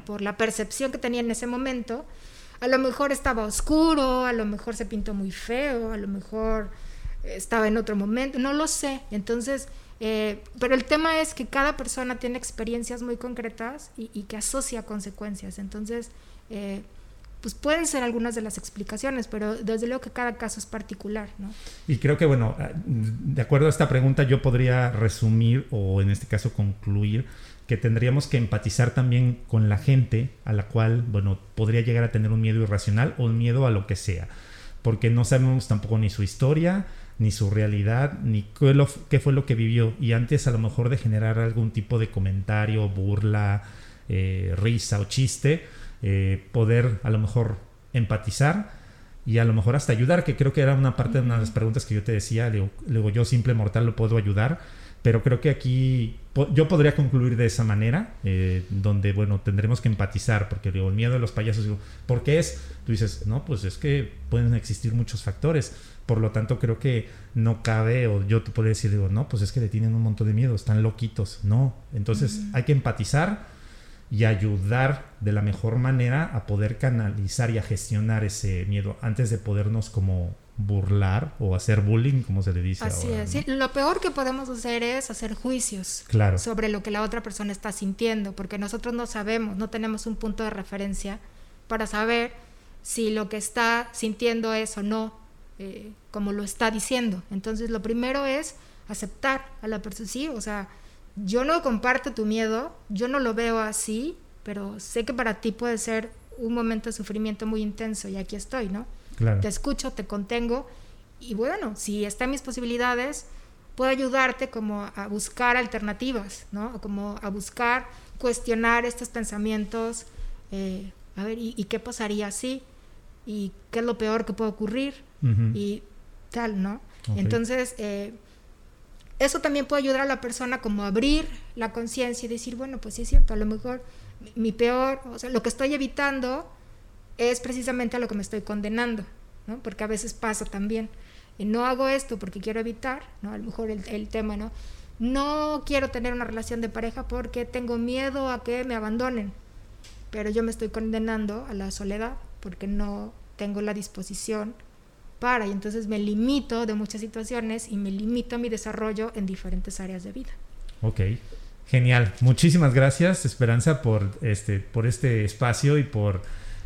por, la percepción que tenía en ese momento. A lo mejor estaba oscuro, a lo mejor se pintó muy feo, a lo mejor estaba en otro momento, no lo sé. Entonces, eh, pero el tema es que cada persona tiene experiencias muy concretas y, que asocia consecuencias. Entonces, eh, pues pueden ser algunas de las explicaciones, pero desde luego que cada caso es particular, ¿no? Y creo que, bueno, ah, de acuerdo a esta pregunta, yo podría resumir o en este caso concluir que tendríamos que empatizar también con la gente a la cual, bueno, podría llegar a tener un miedo irracional o un miedo a lo que sea, porque no sabemos tampoco ni su historia, ni su realidad, ni qué, fue lo que vivió. Y antes a lo mejor de generar algún tipo de comentario, burla, eh, risa o chiste, eh, poder a lo mejor empatizar y a lo mejor hasta ayudar, que creo que era una parte de una de las preguntas que yo te decía, luego yo simple mortal lo puedo ayudar, pero creo que aquí yo podría concluir de esa manera, eh, donde, bueno, tendremos que empatizar, porque digo, el miedo de los payasos, digo, ¿por qué es? Tú dices, no, pues es que pueden existir muchos factores, por lo tanto creo que no cabe, o yo te podría decir, digo, no, pues es que le tienen un montón de miedo, están loquitos, no, entonces hay que empatizar y ayudar de la mejor manera a poder canalizar y a gestionar ese miedo antes de podernos como burlar o hacer bullying, como se le dice. Así es. Lo peor que podemos hacer es hacer juicios sobre lo que la otra persona está sintiendo, porque nosotros no sabemos, no tenemos un punto de referencia para saber si lo que está sintiendo es o no eh, como lo está diciendo. Entonces, lo primero es aceptar a la persona, sí, o sea, yo no comparto tu miedo, yo no lo veo así, pero sé que para ti puede ser un momento de sufrimiento muy intenso y aquí estoy, ¿no? Te escucho, te contengo y bueno, si está en mis posibilidades, puedo ayudarte como a buscar alternativas, ¿no? como a buscar cuestionar estos pensamientos, eh, a ver, ¿y, qué pasaría si? ¿Y qué es lo peor que puede ocurrir? Y tal, ¿no? Entonces, eh, eso también puede ayudar a la persona como abrir la conciencia y decir, bueno, pues sí es cierto, a lo mejor mi peor, o sea, lo que estoy evitando es precisamente a lo que me estoy condenando, ¿no? Porque a veces pasa también, y no hago esto porque quiero evitar, ¿no? A lo mejor el, el tema, ¿no? No quiero tener una relación de pareja porque tengo miedo a que me abandonen, pero yo me estoy condenando a la soledad porque no tengo la disposición para y entonces me limito de muchas situaciones y me limito a mi desarrollo en diferentes áreas de vida. Ok, genial. Muchísimas gracias Esperanza por este, por este espacio y por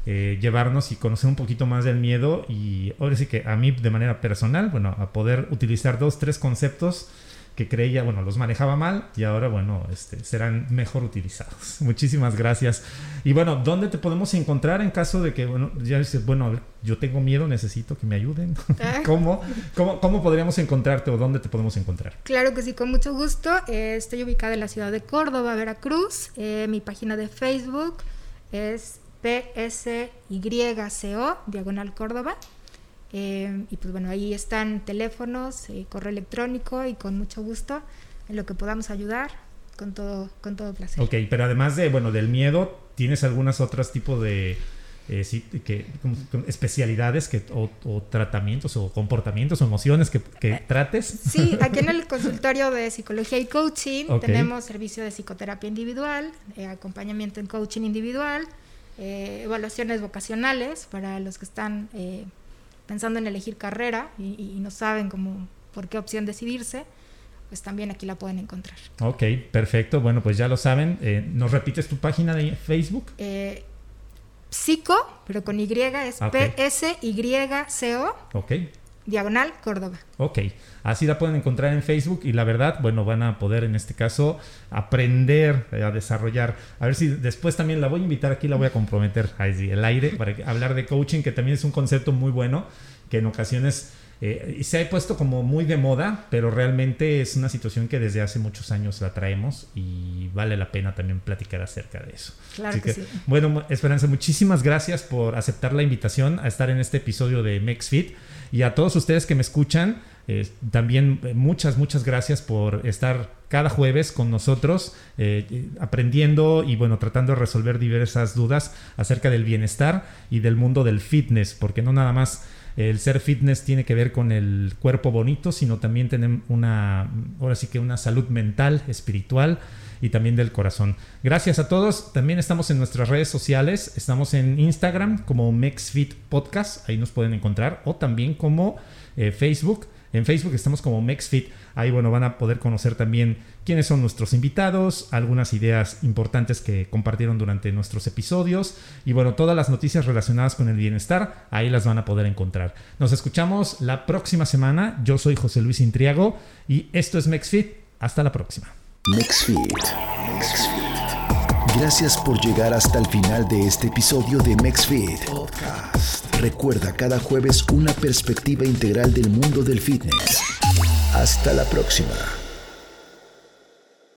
eh, llevarnos y conocer un poquito más del miedo y ahora sí que a mí de manera personal, bueno, a poder utilizar dos, tres conceptos que creía, bueno, los manejaba mal y ahora, bueno, este, serán mejor utilizados. Muchísimas gracias. Y bueno, ¿dónde te podemos encontrar en caso de que, bueno, ya dices, bueno, yo tengo miedo, necesito que me ayuden? Ah. ¿Cómo, cómo, cómo podríamos encontrarte o dónde te podemos encontrar? Claro que sí, con mucho gusto. Eh, estoy ubicada en la ciudad de Córdoba, Veracruz. Eh, mi página de Facebook es PSYCO, diagonal Córdoba. Eh, y pues bueno, ahí están teléfonos, eh, correo electrónico y con mucho gusto en lo que podamos ayudar, con todo, con todo placer. Ok, pero además de, bueno, del miedo, ¿tienes algunas otras tipos de eh, que, especialidades que, o, tratamientos o comportamientos o emociones que, trates? Sí, aquí en el consultorio de psicología y coaching tenemos servicio de psicoterapia individual, acompañamiento en coaching individual, evaluaciones vocacionales para los que están pensando en elegir carrera y, no saben cómo, por qué opción decidirse, pues también aquí la pueden encontrar. Ok, perfecto. Bueno, pues ya lo saben. Eh, ¿Nos repites tu página de Facebook? Eh, psico, pero con Y es P-S-Y-C-O. Ok. Diagonal Córdoba. Ok, así la pueden encontrar en Facebook y la verdad, bueno, van a poder en este caso aprender eh, a desarrollar. A ver si después también la voy a invitar aquí, la voy a comprometer a el aire para hablar de coaching, que también es un concepto muy bueno, que en ocasiones eh, se ha puesto como muy de moda, pero realmente es una situación que desde hace muchos años la traemos y vale la pena también platicar acerca de eso. Claro que, sí. Bueno, Esperanza, muchísimas gracias por aceptar la invitación a estar en este episodio de MexFit. Y a todos ustedes que me escuchan, eh, también eh, muchas, muchas gracias por estar cada jueves con nosotros eh, aprendiendo y bueno, tratando de resolver diversas dudas acerca del bienestar y del mundo del fitness, porque no nada más el ser fitness tiene que ver con el cuerpo bonito, sino también tenemos una, ahora sí que una salud mental, espiritual y también del corazón. Gracias a todos. También estamos en nuestras redes sociales. Estamos en Instagram como MexFit Podcast. Ahí nos pueden encontrar. O también como eh, Facebook. En Facebook estamos como MexFit. Ahí, bueno, van a poder conocer también quiénes son nuestros invitados, algunas ideas importantes que compartieron durante nuestros episodios y, bueno, todas las noticias relacionadas con el bienestar, ahí las van a poder encontrar. Nos escuchamos la próxima semana. Yo soy José Luis Intriago y esto es MexFit. Hasta la próxima. MexFit. Gracias por llegar hasta el final de este episodio de MexFit Recuerda cada jueves una perspectiva integral del mundo del fitness. Hasta la próxima.